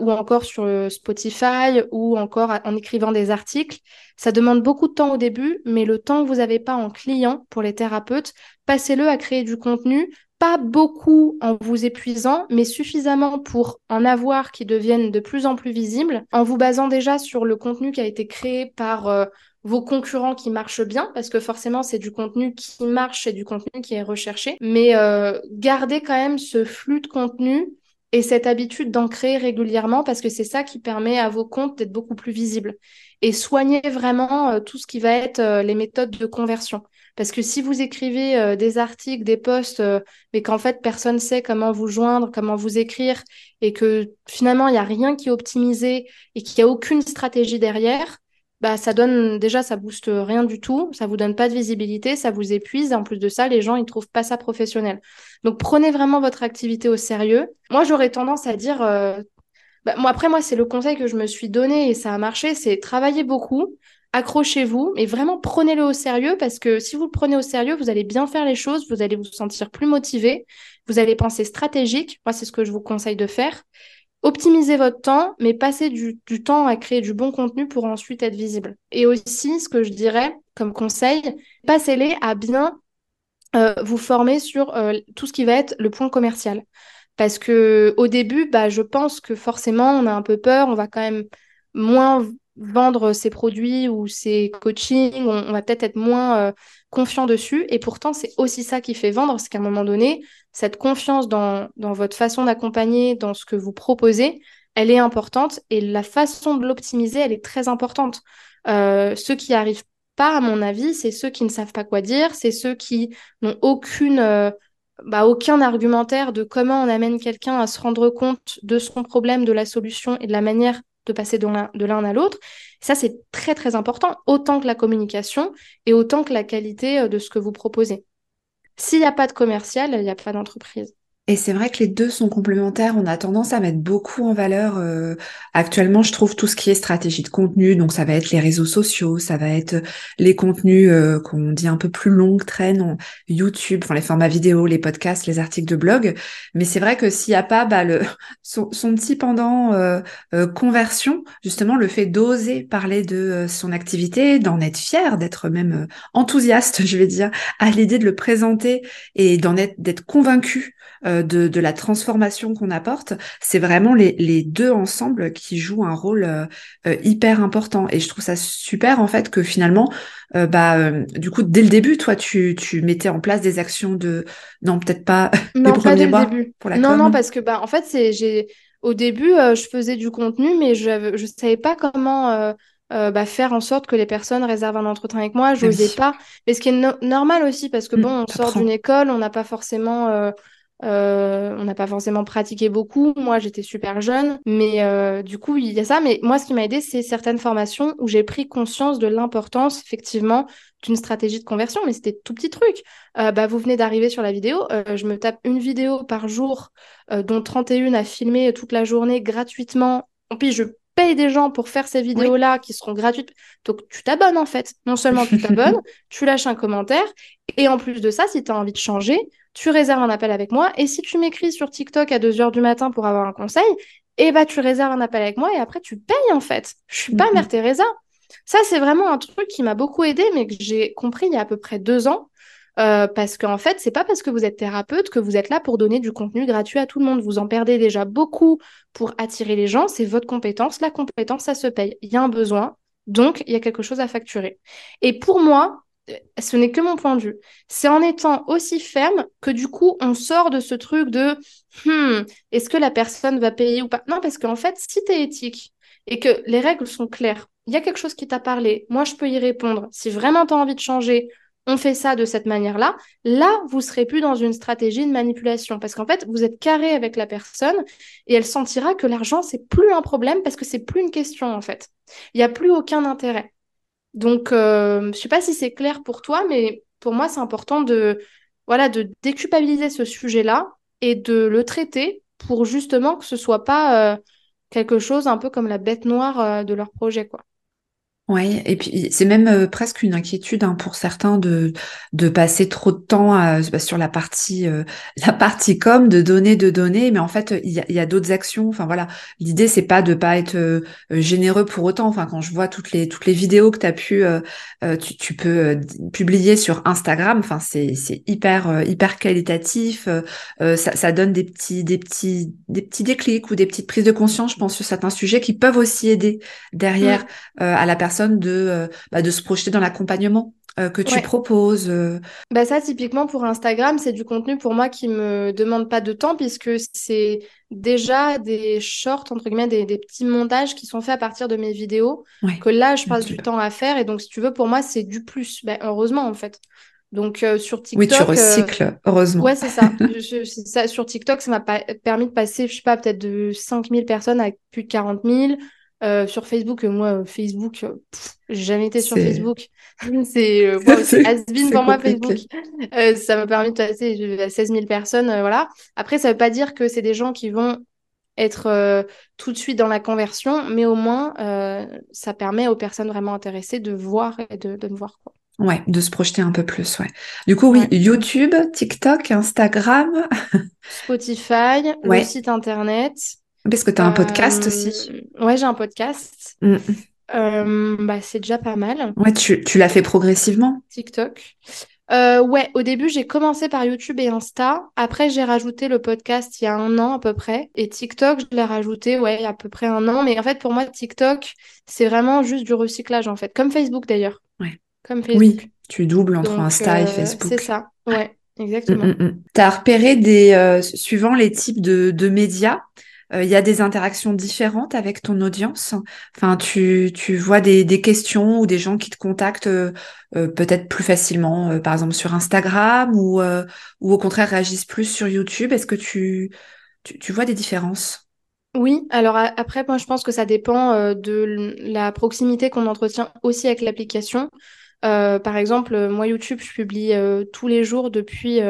ou encore sur Spotify ou encore en écrivant des articles, ça demande beaucoup de temps au début, mais le temps que vous n'avez pas en client pour les thérapeutes, passez-le à créer du contenu pas beaucoup en vous épuisant, mais suffisamment pour en avoir qui deviennent de plus en plus visibles, en vous basant déjà sur le contenu qui a été créé par euh, vos concurrents qui marchent bien, parce que forcément c'est du contenu qui marche, c'est du contenu qui est recherché, mais euh, gardez quand même ce flux de contenu et cette habitude d'en créer régulièrement, parce que c'est ça qui permet à vos comptes d'être beaucoup plus visibles. Et soignez vraiment euh, tout ce qui va être les méthodes de conversion. Parce que si vous écrivez euh, des articles, des posts, euh, mais qu'en fait personne sait comment vous joindre, comment vous écrire, et que finalement il n'y a rien qui est optimisé et qu'il n'y a aucune stratégie derrière, bah ça donne déjà ça booste rien du tout, ça vous donne pas de visibilité, ça vous épuise. Et en plus de ça, les gens ils trouvent pas ça professionnel. Donc prenez vraiment votre activité au sérieux. Moi j'aurais tendance à dire euh, bah, moi, après, moi, c'est le conseil que je me suis donné et ça a marché, c'est travailler beaucoup, accrochez-vous, mais vraiment prenez-le au sérieux parce que si vous le prenez au sérieux, vous allez bien faire les choses, vous allez vous sentir plus motivé, vous allez penser stratégique. Moi, c'est ce que je vous conseille de faire. Optimisez votre temps, mais passez du, temps à créer du bon contenu pour ensuite être visible. Et aussi, ce que je dirais comme conseil, passez-les à bien euh, vous former sur euh, tout ce qui va être le point commercial. Parce que au début, bah, je pense que forcément, on a un peu peur, on va quand même moins vendre ses produits ou ses coachings, on, va peut-être être moins euh, confiant dessus. Et pourtant, c'est aussi ça qui fait vendre, c'est qu'à un moment donné, cette confiance dans, dans votre façon d'accompagner, dans ce que vous proposez, elle est importante et la façon de l'optimiser, elle est très importante. Euh, ceux qui arrivent pas, à mon avis, c'est ceux qui ne savent pas quoi dire, c'est ceux qui n'ont aucune, euh, bah, aucun argumentaire de comment on amène quelqu'un à se rendre compte de son problème, de la solution et de la manière de passer de l'un à l'autre. Ça, c'est très, très important, autant que la communication et autant que la qualité euh, de ce que vous proposez. S'il n'y a pas de commercial, il n'y a pas d'entreprise. Et c'est vrai que les deux sont complémentaires. On a tendance à mettre beaucoup en valeur. Euh, actuellement, je trouve tout ce qui est stratégie de contenu. Donc, ça va être les réseaux sociaux, ça va être les contenus euh, qu'on dit un peu plus longues traînes, YouTube, enfin les formats vidéo, les podcasts, les articles de blog. Mais c'est vrai que s'il n'y a pas bah, le, son, petit pendant euh, conversion, justement, le fait d'oser parler de son activité, d'en être fier, d'être même enthousiaste, je vais dire, à l'idée de le présenter et d'en être d'être convaincu de, de, la transformation qu'on apporte, c'est vraiment les, les, deux ensemble qui jouent un rôle hyper important. Et je trouve ça super en fait que finalement, bah, du coup, dès le début, toi, tu, tu mettais en place des actions de, non, peut-être pas non, pas dès le début. pour la Non, non, parce que bah, en fait, c'est j'ai au début, je faisais du contenu, mais je je savais pas comment euh, bah, faire en sorte que les personnes réservent un entretien avec moi. Je n'osais pas. Mais ce qui est normal aussi, parce que mm, bon, on sort d'une école, on n'a pas forcément. Euh, euh, on n'a pas forcément pratiqué beaucoup. Moi, j'étais super jeune, mais du coup, il y a ça. Mais moi, ce qui m'a aidé, c'est certaines formations où j'ai pris conscience de l'importance, effectivement, d'une stratégie de conversion. Mais c'était tout petit truc. bah, vous venez d'arriver sur la vidéo. je me tape une vidéo par jour, dont 31 à filmer toute la journée gratuitement. Puis je paye des gens pour faire ces vidéos-là qui seront gratuites. Donc, tu t'abonnes en fait. Non seulement tu t'abonnes, tu lâches un commentaire. Et en plus de ça, si tu as envie de changer, tu réserves un appel avec moi. Et si tu m'écris sur TikTok à 2 h du matin pour avoir un conseil, eh bah, tu réserves un appel avec moi et après, tu payes en fait. Je suis pas Mère Teresa. Ça, c'est vraiment un truc qui m'a beaucoup aidé, mais que j'ai compris il y a à peu près deux ans. Euh, parce qu'en fait, c'est pas parce que vous êtes thérapeute que vous êtes là pour donner du contenu gratuit à tout le monde. Vous en perdez déjà beaucoup pour attirer les gens. C'est votre compétence. La compétence, ça se paye. Il y a un besoin, donc il y a quelque chose à facturer. Et pour moi, ce n'est que mon point de vue. C'est en étant aussi ferme que du coup, on sort de ce truc de hmm, est-ce que la personne va payer ou pas? Non, parce qu'en fait, si tu es éthique et que les règles sont claires, il y a quelque chose qui t'a parlé, moi je peux y répondre. Si vraiment tu as envie de changer, on fait ça de cette manière-là, là, vous serez plus dans une stratégie de manipulation parce qu'en fait, vous êtes carré avec la personne et elle sentira que l'argent, c'est plus un problème parce que c'est plus une question en fait. Il n'y a plus aucun intérêt. Donc, euh, je sais pas si c'est clair pour toi, mais pour moi, c'est important de, voilà, de déculpabiliser ce sujet-là et de le traiter pour justement que ce soit pas euh, quelque chose un peu comme la bête noire euh, de leur projet, quoi. Oui, et puis c'est même euh, presque une inquiétude hein, pour certains de de passer trop de temps bah, sur la partie euh, la partie com, de donner, de donner, mais en fait il y a, y a d'autres actions. Enfin voilà, l'idée c'est pas de pas être euh, généreux pour autant. Enfin quand je vois toutes les toutes les vidéos que tu as pu tu, tu, peux publier sur Instagram, enfin c'est c'est hyper hyper qualitatif. Ça, ça, donne des petits des petits des petits déclics ou des petites prises de conscience, je pense, sur certains sujets qui peuvent aussi aider derrière à la personne de, euh, bah, de se projeter dans l'accompagnement euh, que tu proposes euh. bah Ça, typiquement, pour Instagram, c'est du contenu pour moi qui me demande pas de temps puisque c'est déjà des shorts, entre guillemets, des, des, petits montages qui sont faits à partir de mes vidéos. Que là, je passe du temps à faire. Et donc, si tu veux, pour moi, c'est du plus. Bah, heureusement, en fait. Donc sur TikTok. Oui, tu recycles, heureusement. Ouais, c'est ça. ça. Sur TikTok, ça m'a permis de passer, je sais pas, peut-être de 5000 personnes à plus de 40 000. Euh, sur Facebook, moi, Facebook, j'ai jamais été sur Facebook. c'est euh, has pour moi, Facebook. Euh, ça m'a permis de passer à 16 000 personnes. voilà. Après, ça veut pas dire que c'est des gens qui vont être tout de suite dans la conversion, mais au moins, ça permet aux personnes vraiment intéressées de voir et de, de me voir. Quoi. Ouais, de se projeter un peu plus, ouais. Du coup, oui, YouTube, TikTok, Instagram. Spotify, le site internet. Parce que tu as un podcast aussi. Euh, ouais, j'ai un podcast. Mm. Euh, bah, c'est déjà pas mal. Ouais, tu, tu l'as fait progressivement TikTok. Euh, ouais, au début, j'ai commencé par YouTube et Insta. Après, j'ai rajouté le podcast il y a un an à peu près. Et TikTok, je l'ai rajouté, ouais, il y a à peu près un an. Mais en fait, pour moi, TikTok, c'est vraiment juste du recyclage, en fait. Comme Facebook, d'ailleurs. Ouais. Comme Facebook. Oui, tu doubles entre Insta et Facebook. C'est ça, ouais, exactement. Mm, mm, tu as repéré des, suivant les types de, de médias, il euh, y a des interactions différentes avec ton audience. Enfin, tu, tu vois des, des questions ou des gens qui te contactent euh, euh, peut-être plus facilement, par exemple sur Instagram ou, ou au contraire réagissent plus sur YouTube. Est-ce que tu, tu, tu, vois des différences? Oui, alors après, moi je pense que ça dépend de la proximité qu'on entretient aussi avec l'application. par exemple, moi YouTube, je publie tous les jours depuis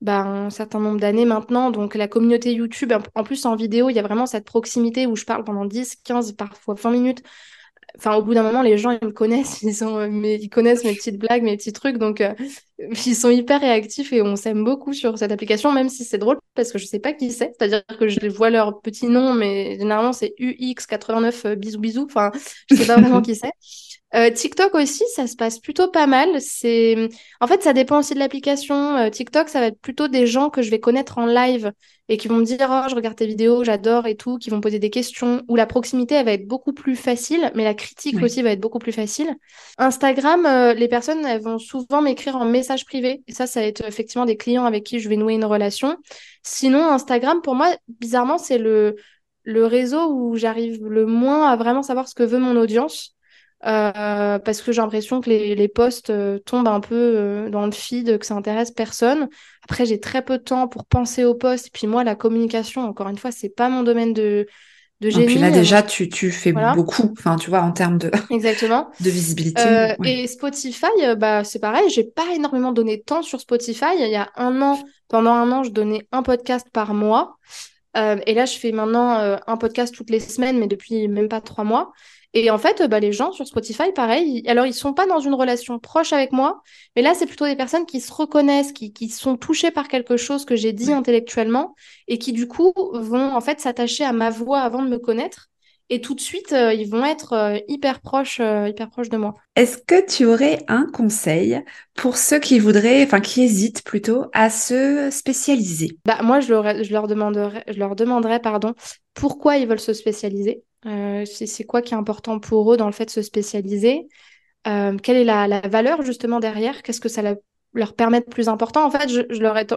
bah, un certain nombre d'années maintenant. Donc la communauté YouTube, en plus en vidéo, il y a vraiment cette proximité où je parle pendant 10, 15, parfois 20 minutes. Enfin, au bout d'un moment, les gens, ils me connaissent, ils, sont, mais, ils connaissent mes petites blagues, mes petits trucs. Donc, euh, ils sont hyper réactifs et on s'aime beaucoup sur cette application, même si c'est drôle parce que je sais pas qui c'est. C'est-à-dire que je vois leur petit nom, mais généralement, c'est UX89 euh, bisous bisous. Enfin, je sais pas vraiment qui c'est. Euh, TikTok aussi, ça se passe plutôt pas mal. C'est, en fait, ça dépend aussi de l'application. Euh, TikTok, ça va être plutôt des gens que je vais connaître en live et qui vont me dire, oh, je regarde tes vidéos, j'adore et tout, qui vont poser des questions. Où la proximité, elle va être beaucoup plus facile, mais la critique aussi va être beaucoup plus facile. Instagram, euh, les personnes, elles vont souvent m'écrire en message privé. Et ça, ça va être effectivement des clients avec qui je vais nouer une relation. Sinon, Instagram, pour moi, bizarrement, c'est le le réseau où j'arrive le moins à vraiment savoir ce que veut mon audience. Euh, parce que j'ai l'impression que les, les posts euh, tombent un peu euh, dans le feed, que ça intéresse personne. Après, j'ai très peu de temps pour penser aux posts. Et puis moi, la communication, encore une fois, c'est pas mon domaine de, de génie. Et puis là, déjà, tu, tu fais beaucoup, enfin, tu vois, en termes de, Exactement. de visibilité. Et Spotify, bah, c'est pareil, j'ai pas énormément donné de temps sur Spotify. Il y a un an, pendant un an, je donnais un podcast par mois. et là, je fais maintenant un podcast toutes les semaines, mais depuis même pas trois mois. Et en fait, bah, les gens sur Spotify, pareil, alors ils sont pas dans une relation proche avec moi, mais là, c'est plutôt des personnes qui se reconnaissent, qui, qui sont touchées par quelque chose que j'ai dit intellectuellement et qui, du coup, vont en fait s'attacher à ma voix avant de me connaître. Et tout de suite, euh, ils vont être euh, hyper proches, euh, hyper proches de moi. Est-ce que tu aurais un conseil pour ceux qui voudraient, enfin qui hésitent plutôt à se spécialiser? Bah moi, je leur, je leur demanderais, je leur demanderais, pardon, pourquoi ils veulent se spécialiser? Euh, c'est quoi qui est important pour eux dans le fait de se spécialiser? Euh, Quelle est la, valeur justement derrière? Qu'est-ce que ça leur permet de plus important? En fait,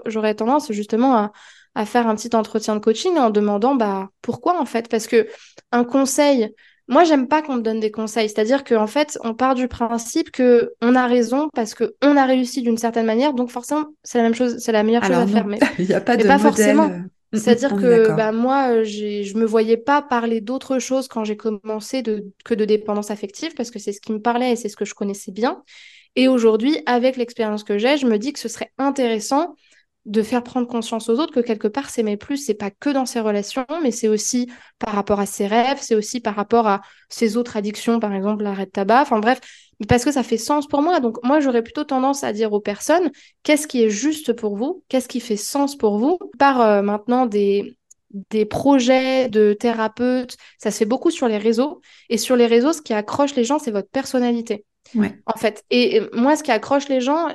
j'aurais tendance justement à, faire un petit entretien de coaching en demandant bah pourquoi en fait? Parce que un conseil, moi j'aime pas qu'on me donne des conseils. C'est-à-dire qu'en fait, on part du principe que on a raison parce que on a réussi d'une certaine manière, donc forcément c'est la même chose, c'est la meilleure chose à faire. Mais il n'y a pas de pas forcément. Euh, Mm, C'est-à-dire que bah, moi, euh, je me voyais pas parler d'autre chose quand j'ai commencé de, que de dépendance affective, parce que c'est ce qui me parlait et c'est ce que je connaissais bien. Et aujourd'hui, avec l'expérience que j'ai, je me dis que ce serait intéressant de faire prendre conscience aux autres que quelque part s'aimer plus c'est pas que dans ses relations mais c'est aussi par rapport à ses rêves c'est aussi par rapport à ses autres addictions par exemple l'arrêt de tabac enfin bref parce que ça fait sens pour moi. Donc moi j'aurais plutôt tendance à dire aux personnes qu'est-ce qui est juste pour vous? Qu'est-ce qui fait sens pour vous? Par euh, maintenant des des projets de thérapeutes ça se fait beaucoup sur les réseaux. Et sur les réseaux ce qui accroche les gens c'est votre personnalité. Ouais. En fait. Et moi, ce qui accroche les gens,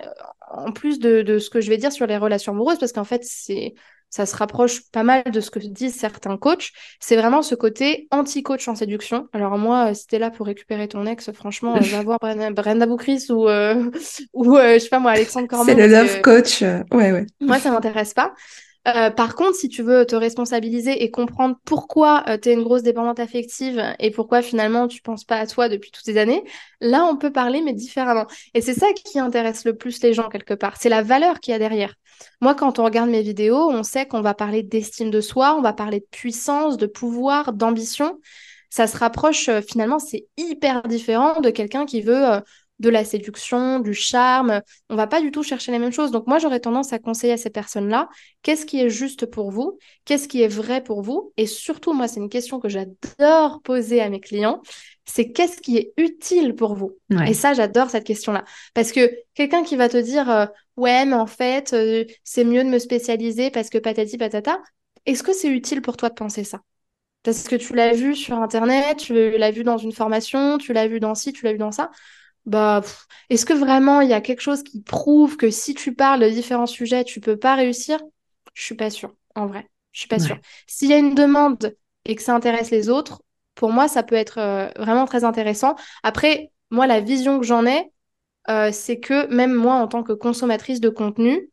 en plus de, ce que je vais dire sur les relations amoureuses, parce qu'en fait, c'est ça se rapproche pas mal de ce que disent certains coachs, c'est vraiment ce côté anti-coach en séduction. Alors moi, si t'es là pour récupérer ton ex, franchement, euh, va voir Brenda, Boucris ou, euh, ou euh, je sais pas moi, Alexandre Cormon. C'est le love coach, ouais, ouais. Moi, ça m'intéresse pas. Euh, par contre, si tu veux te responsabiliser et comprendre pourquoi euh, tu es une grosse dépendante affective et pourquoi finalement tu penses pas à toi depuis toutes ces années, là on peut parler mais différemment. Et c'est ça qui intéresse le plus les gens quelque part, c'est la valeur qu'il y a derrière. Moi, quand on regarde mes vidéos, on sait qu'on va parler d'estime de soi, on va parler de puissance, de pouvoir, d'ambition. Ça se rapproche euh, finalement, c'est hyper différent de quelqu'un qui veut de la séduction, du charme. On va pas du tout chercher les mêmes choses. Donc moi, j'aurais tendance à conseiller à ces personnes-là, qu'est-ce qui est juste pour vous Qu'est-ce qui est vrai pour vous Et surtout, moi, c'est une question que j'adore poser à mes clients, c'est qu'est-ce qui est utile pour vous Et ça, j'adore cette question-là. Parce que quelqu'un qui va te dire, euh, ouais, mais en fait, euh, c'est mieux de me spécialiser parce que patati patata, est-ce que c'est utile pour toi de penser ça? Parce que tu l'as vu sur Internet, tu l'as vu dans une formation, tu l'as vu dans ci, tu l'as vu dans ça bah, est-ce que vraiment il y a quelque chose qui prouve que si tu parles de différents sujets, tu peux pas réussir? Je suis pas sûre, en vrai. Je suis pas sûre. S'il y a une demande et que ça intéresse les autres, pour moi, ça peut être euh, vraiment très intéressant. Après, moi, la vision que j'en ai, euh, c'est que même moi, en tant que consommatrice de contenu,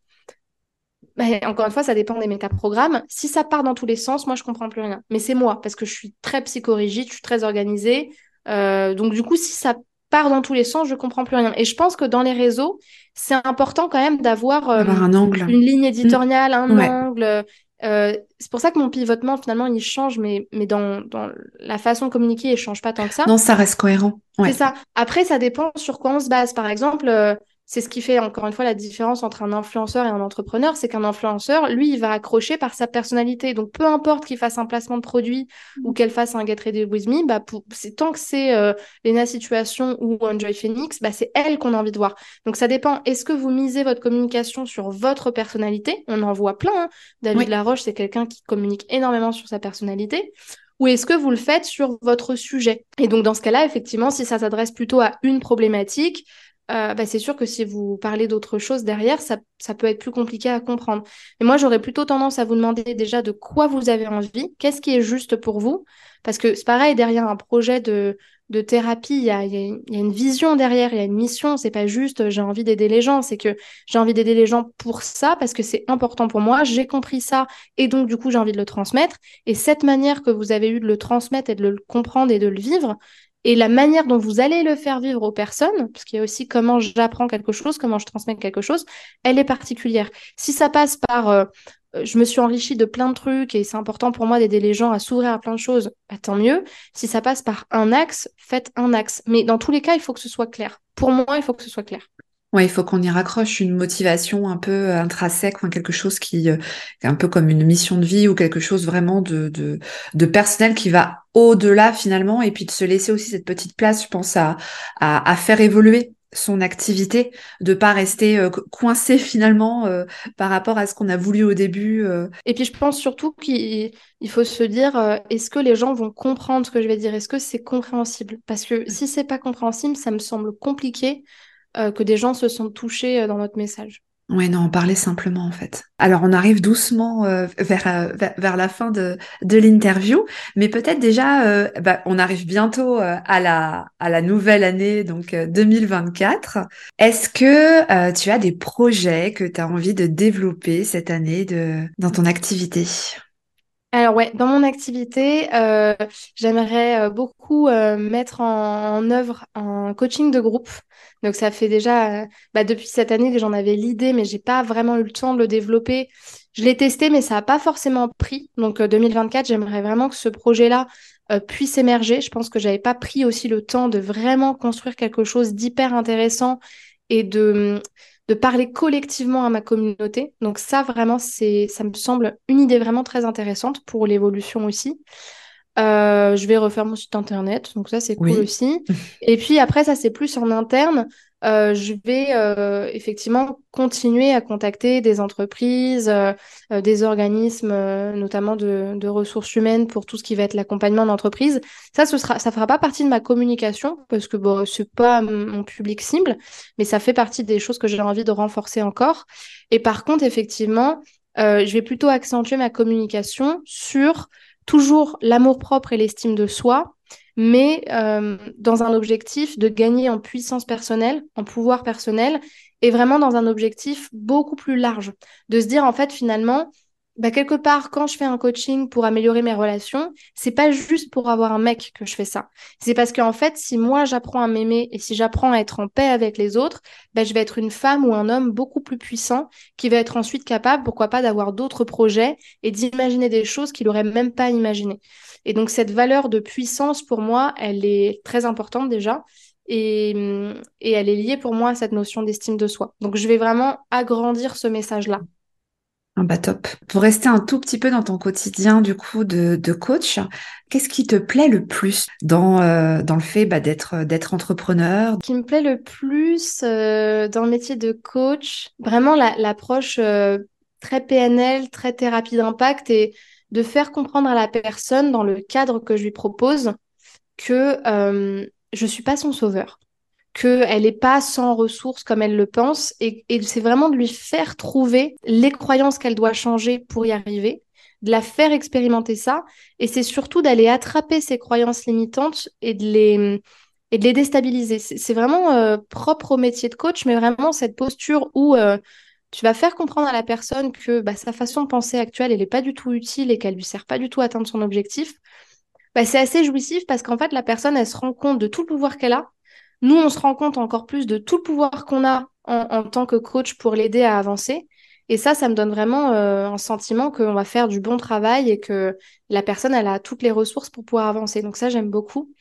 bah, encore une fois, ça dépend des métaprogrammes. Si ça part dans tous les sens, moi, je comprends plus rien. Mais c'est moi, parce que je suis très psychorigide, je suis très organisée. Euh, donc, du coup, si ça part dans tous les sens, je comprends plus rien. Et je pense que dans les réseaux, c'est important quand même d'avoir euh, un angle. une ligne éditoriale, un angle. Euh, c'est pour ça que mon pivotement, finalement, il change, mais, mais dans, dans la façon de communiquer, il change pas tant que ça. Non, ça reste cohérent. C'est ça. Après, ça dépend sur quoi on se base. Par exemple, euh, c'est ce qui fait encore une fois la différence entre un influenceur et un entrepreneur, c'est qu'un influenceur, lui, il va accrocher par sa personnalité. Donc peu importe qu'il fasse un placement de produit ou mm. qu'elle fasse un Get Ready With Me, bah, c'est tant que c'est euh, Lena Situation ou Enjoy Phoenix, bah, c'est elle qu'on a envie de voir. Donc ça dépend. Est-ce que vous misez votre communication sur votre personnalité? On en voit plein. Hein. David Laroche, c'est quelqu'un qui communique énormément sur sa personnalité. ou est-ce que vous le faites sur votre sujet? Et donc dans ce cas-là, effectivement, si ça s'adresse plutôt à une problématique, euh, bah, c'est sûr que si vous parlez d'autre chose derrière, ça, ça, peut être plus compliqué à comprendre. Mais moi, j'aurais plutôt tendance à vous demander déjà de quoi vous avez envie, qu'est-ce qui est juste pour vous, parce que c'est pareil, derrière un projet de, de thérapie, il y a, y a, une vision derrière, il y a une mission, c'est pas juste j'ai envie d'aider les gens, c'est que j'ai envie d'aider les gens pour ça, parce que c'est important pour moi, j'ai compris ça, et donc du coup j'ai envie de le transmettre. Et cette manière que vous avez eu de le transmettre et de le comprendre et de le vivre, et la manière dont vous allez le faire vivre aux personnes, parce qu'il y a aussi comment j'apprends quelque chose, comment je transmets quelque chose, elle est particulière. Si ça passe par euh, euh, je me suis enrichie de plein de trucs et c'est important pour moi d'aider les gens à s'ouvrir à plein de choses, bah, tant mieux. Si ça passe par un axe, faites un axe. Mais dans tous les cas, il faut que ce soit clair. Pour moi, il faut que ce soit clair. Ouais, il faut qu'on y raccroche une motivation un peu euh, intrinsèque, enfin, quelque chose qui est un peu comme une mission de vie ou quelque chose vraiment de, de, personnel qui va au-delà finalement et puis de se laisser aussi cette petite place, je pense, à, à, faire évoluer son activité, de pas rester euh, coincé finalement euh, par rapport à ce qu'on a voulu au début. Et puis je pense surtout qu'il faut se dire est-ce que les gens vont comprendre ce que je vais dire? Est-ce que c'est compréhensible? Parce que si c'est pas compréhensible, ça me semble compliqué euh, que des gens se sentent touchés euh, dans notre message. Oui, non, on parlait simplement en fait. Alors on arrive doucement euh, vers, vers la fin de, de l'interview, mais peut-être déjà, bah, on arrive bientôt à, la, à la nouvelle année, donc 2024. Est-ce que tu as des projets que tu as envie de développer cette année de, dans ton activité? Alors ouais, dans mon activité, euh, j'aimerais euh, beaucoup euh, mettre en, œuvre un coaching de groupe. Donc ça fait déjà, bah, depuis cette année que j'en avais l'idée, mais j'ai pas vraiment eu le temps de le développer. Je l'ai testé, mais ça n'a pas forcément pris. Donc 2024, j'aimerais vraiment que ce projet-là puisse émerger. Je pense que j'avais pas pris aussi le temps de vraiment construire quelque chose d'hyper intéressant et de de parler collectivement à ma communauté. Donc ça, vraiment, c'est, ça me semble une idée vraiment très intéressante pour l'évolution aussi. Euh, je vais refaire mon site internet, donc ça c'est cool aussi. Et puis après, ça c'est plus en interne. Euh, je vais euh, effectivement continuer à contacter des entreprises, euh, des organismes, notamment de, ressources humaines pour tout ce qui va être l'accompagnement d'entreprise. Ça, ce sera, ça fera pas partie de ma communication parce que bon, c'est pas mon public cible, mais ça fait partie des choses que j'ai envie de renforcer encore. Et par contre, effectivement, je vais plutôt accentuer ma communication sur toujours l'amour propre et l'estime de soi, mais euh, dans un objectif de gagner en puissance personnelle, en pouvoir personnel, et vraiment dans un objectif beaucoup plus large, de se dire en fait finalement, bah, quelque part, quand je fais un coaching pour améliorer mes relations, c'est pas juste pour avoir un mec que je fais ça. C'est parce qu'en fait, si moi j'apprends à m'aimer et si j'apprends à être en paix avec les autres, bah, je vais être une femme ou un homme beaucoup plus puissant qui va être ensuite capable, pourquoi pas, d'avoir d'autres projets et d'imaginer des choses qu'il n'aurait même pas imaginées. Et donc cette valeur de puissance, pour moi, elle est très importante déjà. Et, et elle est liée pour moi à cette notion d'estime de soi. Donc je vais vraiment agrandir ce message-là. Ah bah top. Pour rester un tout petit peu dans ton quotidien du coup de, coach, qu'est-ce qui te plaît le plus dans, euh, le fait bah, d'être d'être entrepreneur? Ce qui me plaît le plus euh, dans le métier de coach, vraiment l'approche euh, très PNL, très thérapie d'impact et de faire comprendre à la personne dans le cadre que je lui propose que euh, je suis pas son sauveur, qu'elle n'est pas sans ressources comme elle le pense, et, c'est vraiment de lui faire trouver les croyances qu'elle doit changer pour y arriver, de la faire expérimenter ça, et c'est surtout d'aller attraper ses croyances limitantes et de les et de les déstabiliser. C'est vraiment euh, propre au métier de coach, mais vraiment cette posture où euh, tu vas faire comprendre à la personne que bah, sa façon de penser actuelle, elle n'est pas du tout utile et qu'elle lui sert pas du tout à atteindre son objectif, bah, c'est assez jouissif parce qu'en fait, la personne, elle se rend compte de tout le pouvoir qu'elle a. Nous, on se rend compte encore plus de tout le pouvoir qu'on a en, tant que coach pour l'aider à avancer. Et ça, ça me donne vraiment euh, un sentiment qu'on va faire du bon travail et que la personne, elle a toutes les ressources pour pouvoir avancer. Donc ça, j'aime beaucoup.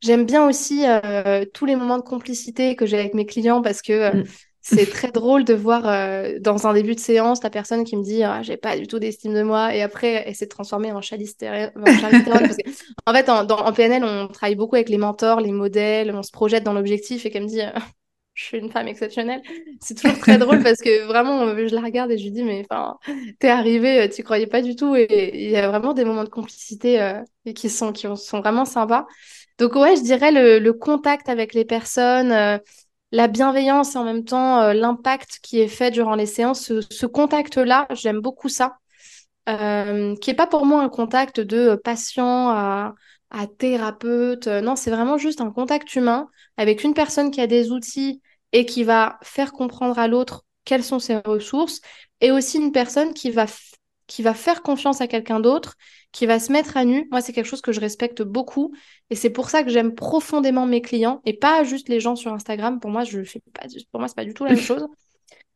J'aime bien aussi euh, tous les moments de complicité que j'ai avec mes clients parce que euh, mm. C'est très drôle de voir euh, dans un début de séance la personne qui me dit ah, j'ai pas du tout d'estime de moi et après elle s'est transformée en chalistérone. en, fait, en, PNL, on travaille beaucoup avec les mentors, les modèles, on se projette dans l'objectif et qu'elle me dit je suis une femme exceptionnelle. C'est toujours très drôle parce que vraiment, je la regarde et je lui dis, mais enfin, t'es arrivée, tu croyais pas du tout. Et il y a vraiment des moments de complicité euh, qui, sont, qui sont vraiment sympas. Donc, ouais, je dirais le, contact avec les personnes, euh, la bienveillance et en même temps euh, l'impact qui est fait durant les séances. Ce, contact-là, j'aime beaucoup ça. qui est pas pour moi un contact de patient à thérapeute. Euh, non, c'est vraiment juste un contact humain avec une personne qui a des outils et qui va faire comprendre à l'autre quelles sont ses ressources, et aussi une personne qui va, qui va faire confiance à quelqu'un d'autre, qui va se mettre à nu. Moi, c'est quelque chose que je respecte beaucoup, et c'est pour ça que j'aime profondément mes clients, et pas juste les gens sur Instagram. Pour moi, je fais pas, pour moi, c'est pas du tout la même chose,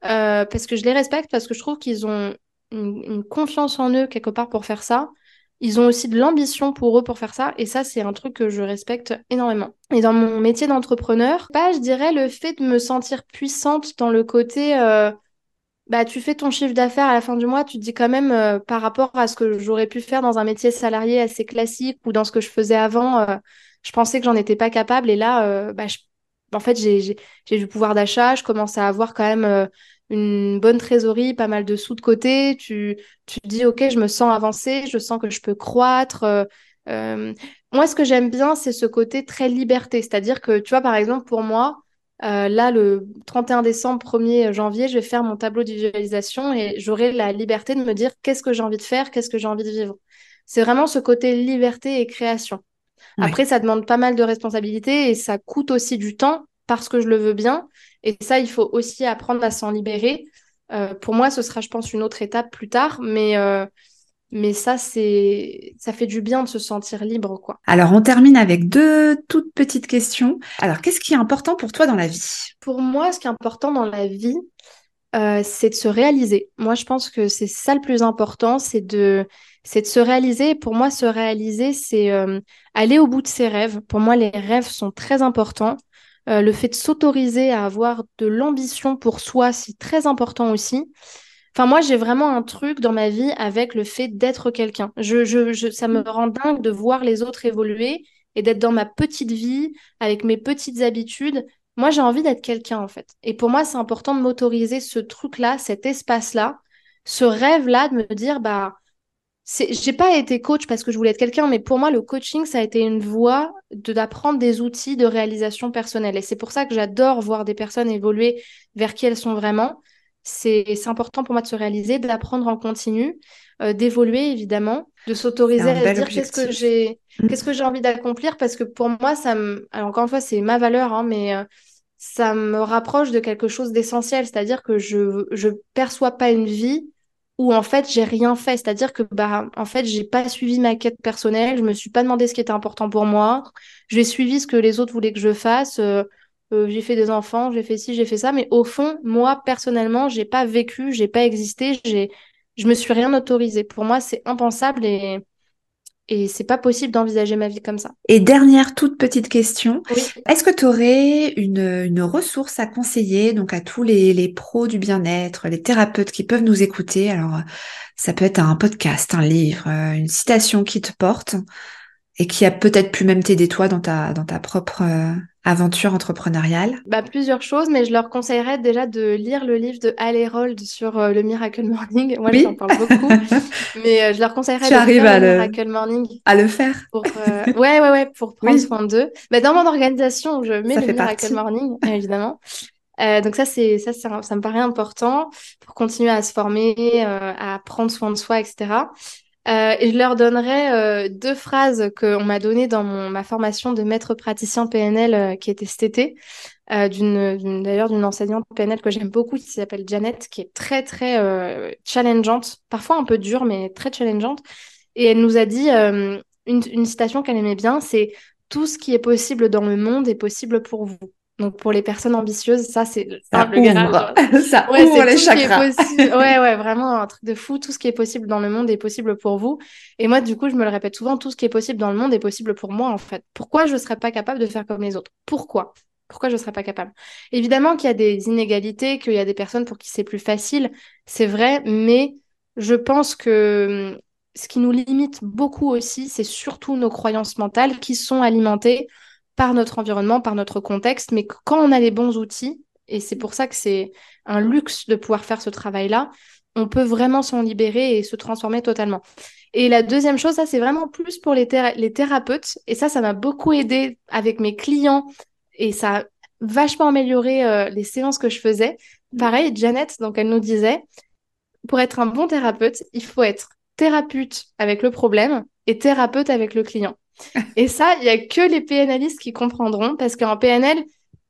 euh, parce que je les respecte, parce que je trouve qu'ils ont une confiance en eux quelque part pour faire ça ils ont aussi de l'ambition pour eux pour faire ça. Et ça, c'est un truc que je respecte énormément. Et dans mon métier d'entrepreneur, bah, je dirais le fait de me sentir puissante dans le côté, euh, bah, tu fais ton chiffre d'affaires à la fin du mois, tu te dis quand même euh, par rapport à ce que j'aurais pu faire dans un métier salarié assez classique ou dans ce que je faisais avant, euh, je pensais que j'en étais pas capable. Et là, bah, en fait, j'ai du pouvoir d'achat, je commence à avoir quand même une bonne trésorerie, pas mal de sous de côté, tu, tu dis, OK, je me sens avancée, je sens que je peux croître. Euh, euh, moi, ce que j'aime bien, c'est ce côté très liberté. C'est-à-dire que, tu vois, par exemple, pour moi, euh, là, le 31 décembre, 1er janvier, je vais faire mon tableau de visualisation et j'aurai la liberté de me dire qu'est-ce que j'ai envie de faire, qu'est-ce que j'ai envie de vivre. C'est vraiment ce côté liberté et création. Après, ça demande pas mal de responsabilités et ça coûte aussi du temps parce que je le veux bien. Et ça, il faut aussi apprendre à s'en libérer. Euh, pour moi, ce sera, je pense, une autre étape plus tard, mais euh, mais ça, c'est ça fait du bien de se sentir libre, quoi. Alors, on termine avec deux toutes petites questions. Alors, qu'est-ce qui est important pour toi dans la vie? Pour moi, ce qui est important dans la vie, euh, c'est de se réaliser. Moi, je pense que c'est ça le plus important, c'est de c'est de se réaliser. Pour moi, se réaliser, c'est aller au bout de ses rêves. Pour moi, les rêves sont très importants. Euh, le fait de s'autoriser à avoir de l'ambition pour soi, c'est très important aussi. Enfin, moi, j'ai vraiment un truc dans ma vie avec le fait d'être quelqu'un. Je, je, ça me rend dingue de voir les autres évoluer et d'être dans ma petite vie, avec mes petites habitudes. Moi, j'ai envie d'être quelqu'un, en fait. Et pour moi, c'est important de m'autoriser ce truc-là, cet espace-là, ce rêve-là, de me dire, bah, j'ai pas été coach parce que je voulais être quelqu'un, mais pour moi, le coaching, ça a été une voie d'apprendre des outils de réalisation personnelle. Et c'est pour ça que j'adore voir des personnes évoluer vers qui elles sont vraiment. C'est important pour moi de se réaliser, d'apprendre en continu, euh, d'évoluer évidemment, de s'autoriser à dire qu'est-ce que j'ai mm. qu'est-ce que j'ai envie d'accomplir parce que pour moi, ça me. Alors, encore une fois, c'est ma valeur, hein, mais. Euh, ça me rapproche de quelque chose d'essentiel, c'est-à-dire que je je perçois pas une vie où en fait j'ai rien fait, c'est-à-dire que bah en fait j'ai pas suivi ma quête personnelle, je me suis pas demandé ce qui était important pour moi, j'ai suivi ce que les autres voulaient que je fasse, euh, euh, j'ai fait des enfants, j'ai fait ci, j'ai fait ça, mais au fond moi personnellement j'ai pas vécu, j'ai pas existé, j'ai je me suis rien autorisé. Pour moi c'est impensable et et c'est pas possible d'envisager ma vie comme ça. Et dernière toute petite question, est-ce que tu aurais une, une, ressource à conseiller donc à tous les, les pros du bien-être, les thérapeutes qui peuvent nous écouter? Alors ça peut être un podcast, un livre, euh, une citation qui te porte et qui a peut-être pu même t'aider toi dans ta dans ta propre euh, aventure entrepreneuriale bah, Plusieurs choses, mais je leur conseillerais déjà de lire le livre de Harold sur euh, le Miracle Morning. Moi, j'en parle beaucoup, mais euh, je leur conseillerais de lire le, Miracle Morning. À le faire pour, euh, Ouais, ouais, ouais, pour prendre soin d'eux. Bah, dans mon organisation, je mets le Miracle Morning, évidemment. donc ça, c'est ça, ça, ça, me paraît important pour continuer à se former, à prendre soin de soi, etc. Euh, je leur donnerai euh, deux phrases qu'on m'a données dans ma formation de maître praticien PNL euh, qui était cet été, d'ailleurs d'une enseignante PNL que j'aime beaucoup qui s'appelle Janet, qui est très très challengeante, parfois un peu dure mais très challengeante. Et elle nous a dit une citation qu'elle aimait bien, c'est tout ce qui est possible dans le monde est possible pour vous. Donc pour les personnes ambitieuses, ça c'est ça ouvre, ça ouvre les chakras. ouais ouais vraiment un truc de fou. Tout ce qui est possible dans le monde est possible pour vous. Et moi du coup je me le répète souvent, tout ce qui est possible dans le monde est possible pour moi en fait. Pourquoi je ne serais pas capable de faire comme les autres? Pourquoi? Pourquoi je ne serais pas capable? Évidemment qu'il y a des inégalités, qu'il y a des personnes pour qui c'est plus facile, c'est vrai, mais je pense que hum, ce qui nous limite beaucoup aussi, c'est surtout nos croyances mentales qui sont alimentées par notre environnement, par notre contexte. Mais quand on a les bons outils, Et c'est pour ça que c'est un luxe de pouvoir faire ce travail-là. On peut vraiment s'en libérer et se transformer totalement. Et la deuxième chose, ça, c'est vraiment plus pour les, les thérapeutes. Et ça, ça m'a beaucoup aidé avec mes clients. Et ça a vachement amélioré euh, les séances que je faisais. Pareil, Janet, donc elle nous disait, pour être un bon thérapeute, il faut être thérapeute avec le problème et thérapeute avec le client. Et ça, il n'y a que les PNListes qui comprendront parce qu'en PNL,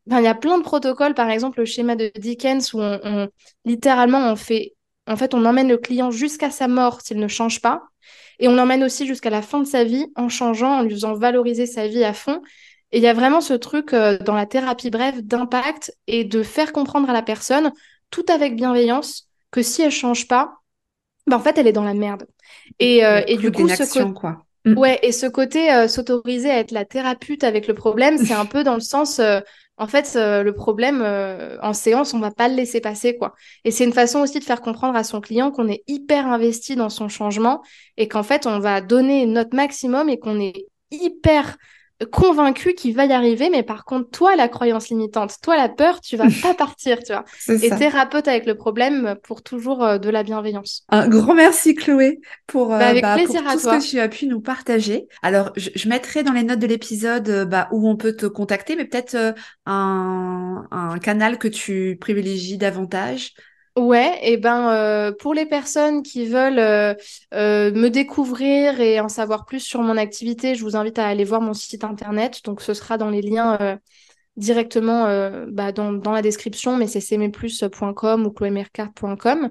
il y a plein de protocoles, par exemple le schéma de Dickens où on, littéralement on fait, en fait, on emmène le client jusqu'à sa mort s'il ne change pas, et on l'emmène aussi jusqu'à la fin de sa vie en changeant, en lui faisant valoriser sa vie à fond. Et il y a vraiment ce truc euh, dans la thérapie brève d'impact et de faire comprendre à la personne, tout avec bienveillance, que si elle change pas, ben en fait, elle est dans la merde. Et, euh, et du coup, ce quoi. Mm. Ouais, et ce côté euh, s'autoriser à être la thérapeute avec le problème, c'est un peu dans le sens, en fait, le problème en séance, on va pas le laisser passer, quoi. Et c'est une façon aussi de faire comprendre à son client qu'on est hyper investi dans son changement et qu'en fait, on va donner notre maximum et qu'on est hyper convaincu qu'il va y arriver, mais par contre, toi, la croyance limitante, toi, la peur, tu vas pas partir, tu vois. Et thérapeute avec le problème pour toujours euh, de la bienveillance. Un grand merci, Chloé, pour, euh, bah, bah, tout ce que tu as pu nous partager. Alors, je, mettrai dans les notes de l'épisode euh, bah, où on peut te contacter, mais peut-être un, un canal que tu privilégies davantage. Ouais, et ben euh, pour les personnes qui veulent euh, euh, me découvrir et en savoir plus sur mon activité, je vous invite à aller voir mon site internet. Donc ce sera dans les liens directement bah, dans, dans, la description, mais c'est cmplus.com ou chloémercart.com.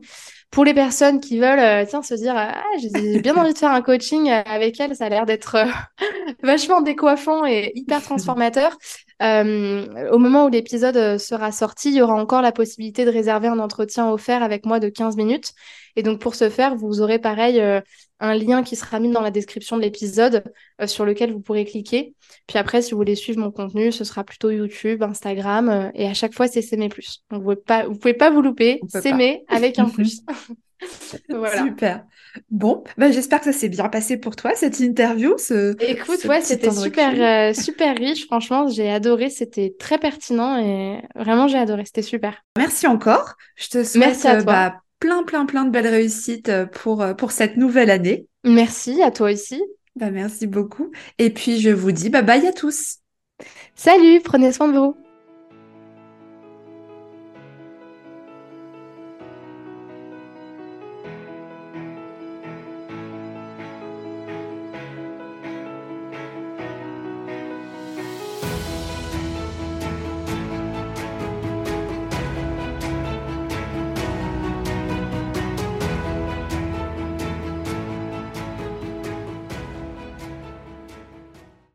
Pour les personnes qui veulent tiens, se dire ah, j'ai bien envie de faire un coaching avec elle, ça a l'air d'être vachement décoiffant et hyper transformateur. Euh, au moment où l'épisode euh, sera sorti, il y aura encore la possibilité de réserver un entretien offert avec moi de 15 minutes. Et donc pour ce faire, vous aurez pareil euh, un lien qui sera mis dans la description de l'épisode sur lequel vous pourrez cliquer. Puis après, si vous voulez suivre mon contenu, ce sera plutôt YouTube, Instagram. et à chaque fois, c'est s'aimer plus. Donc vous ne pouvez, pouvez pas vous louper. S'aimer avec un plus. Super. Bon, bah, j'espère que ça s'est bien passé pour toi, cette interview. Ce, Écoute, ouais, c'était super, euh, super riche. Franchement, j'ai adoré. C'était très pertinent et vraiment, j'ai adoré. C'était super. Merci encore. Je te souhaite euh, bah, plein, plein, plein de belles réussites euh, pour, pour cette nouvelle année. Merci à toi aussi. Bah, merci beaucoup. Et puis, je vous dis bye bye à tous. Salut, prenez soin de vous.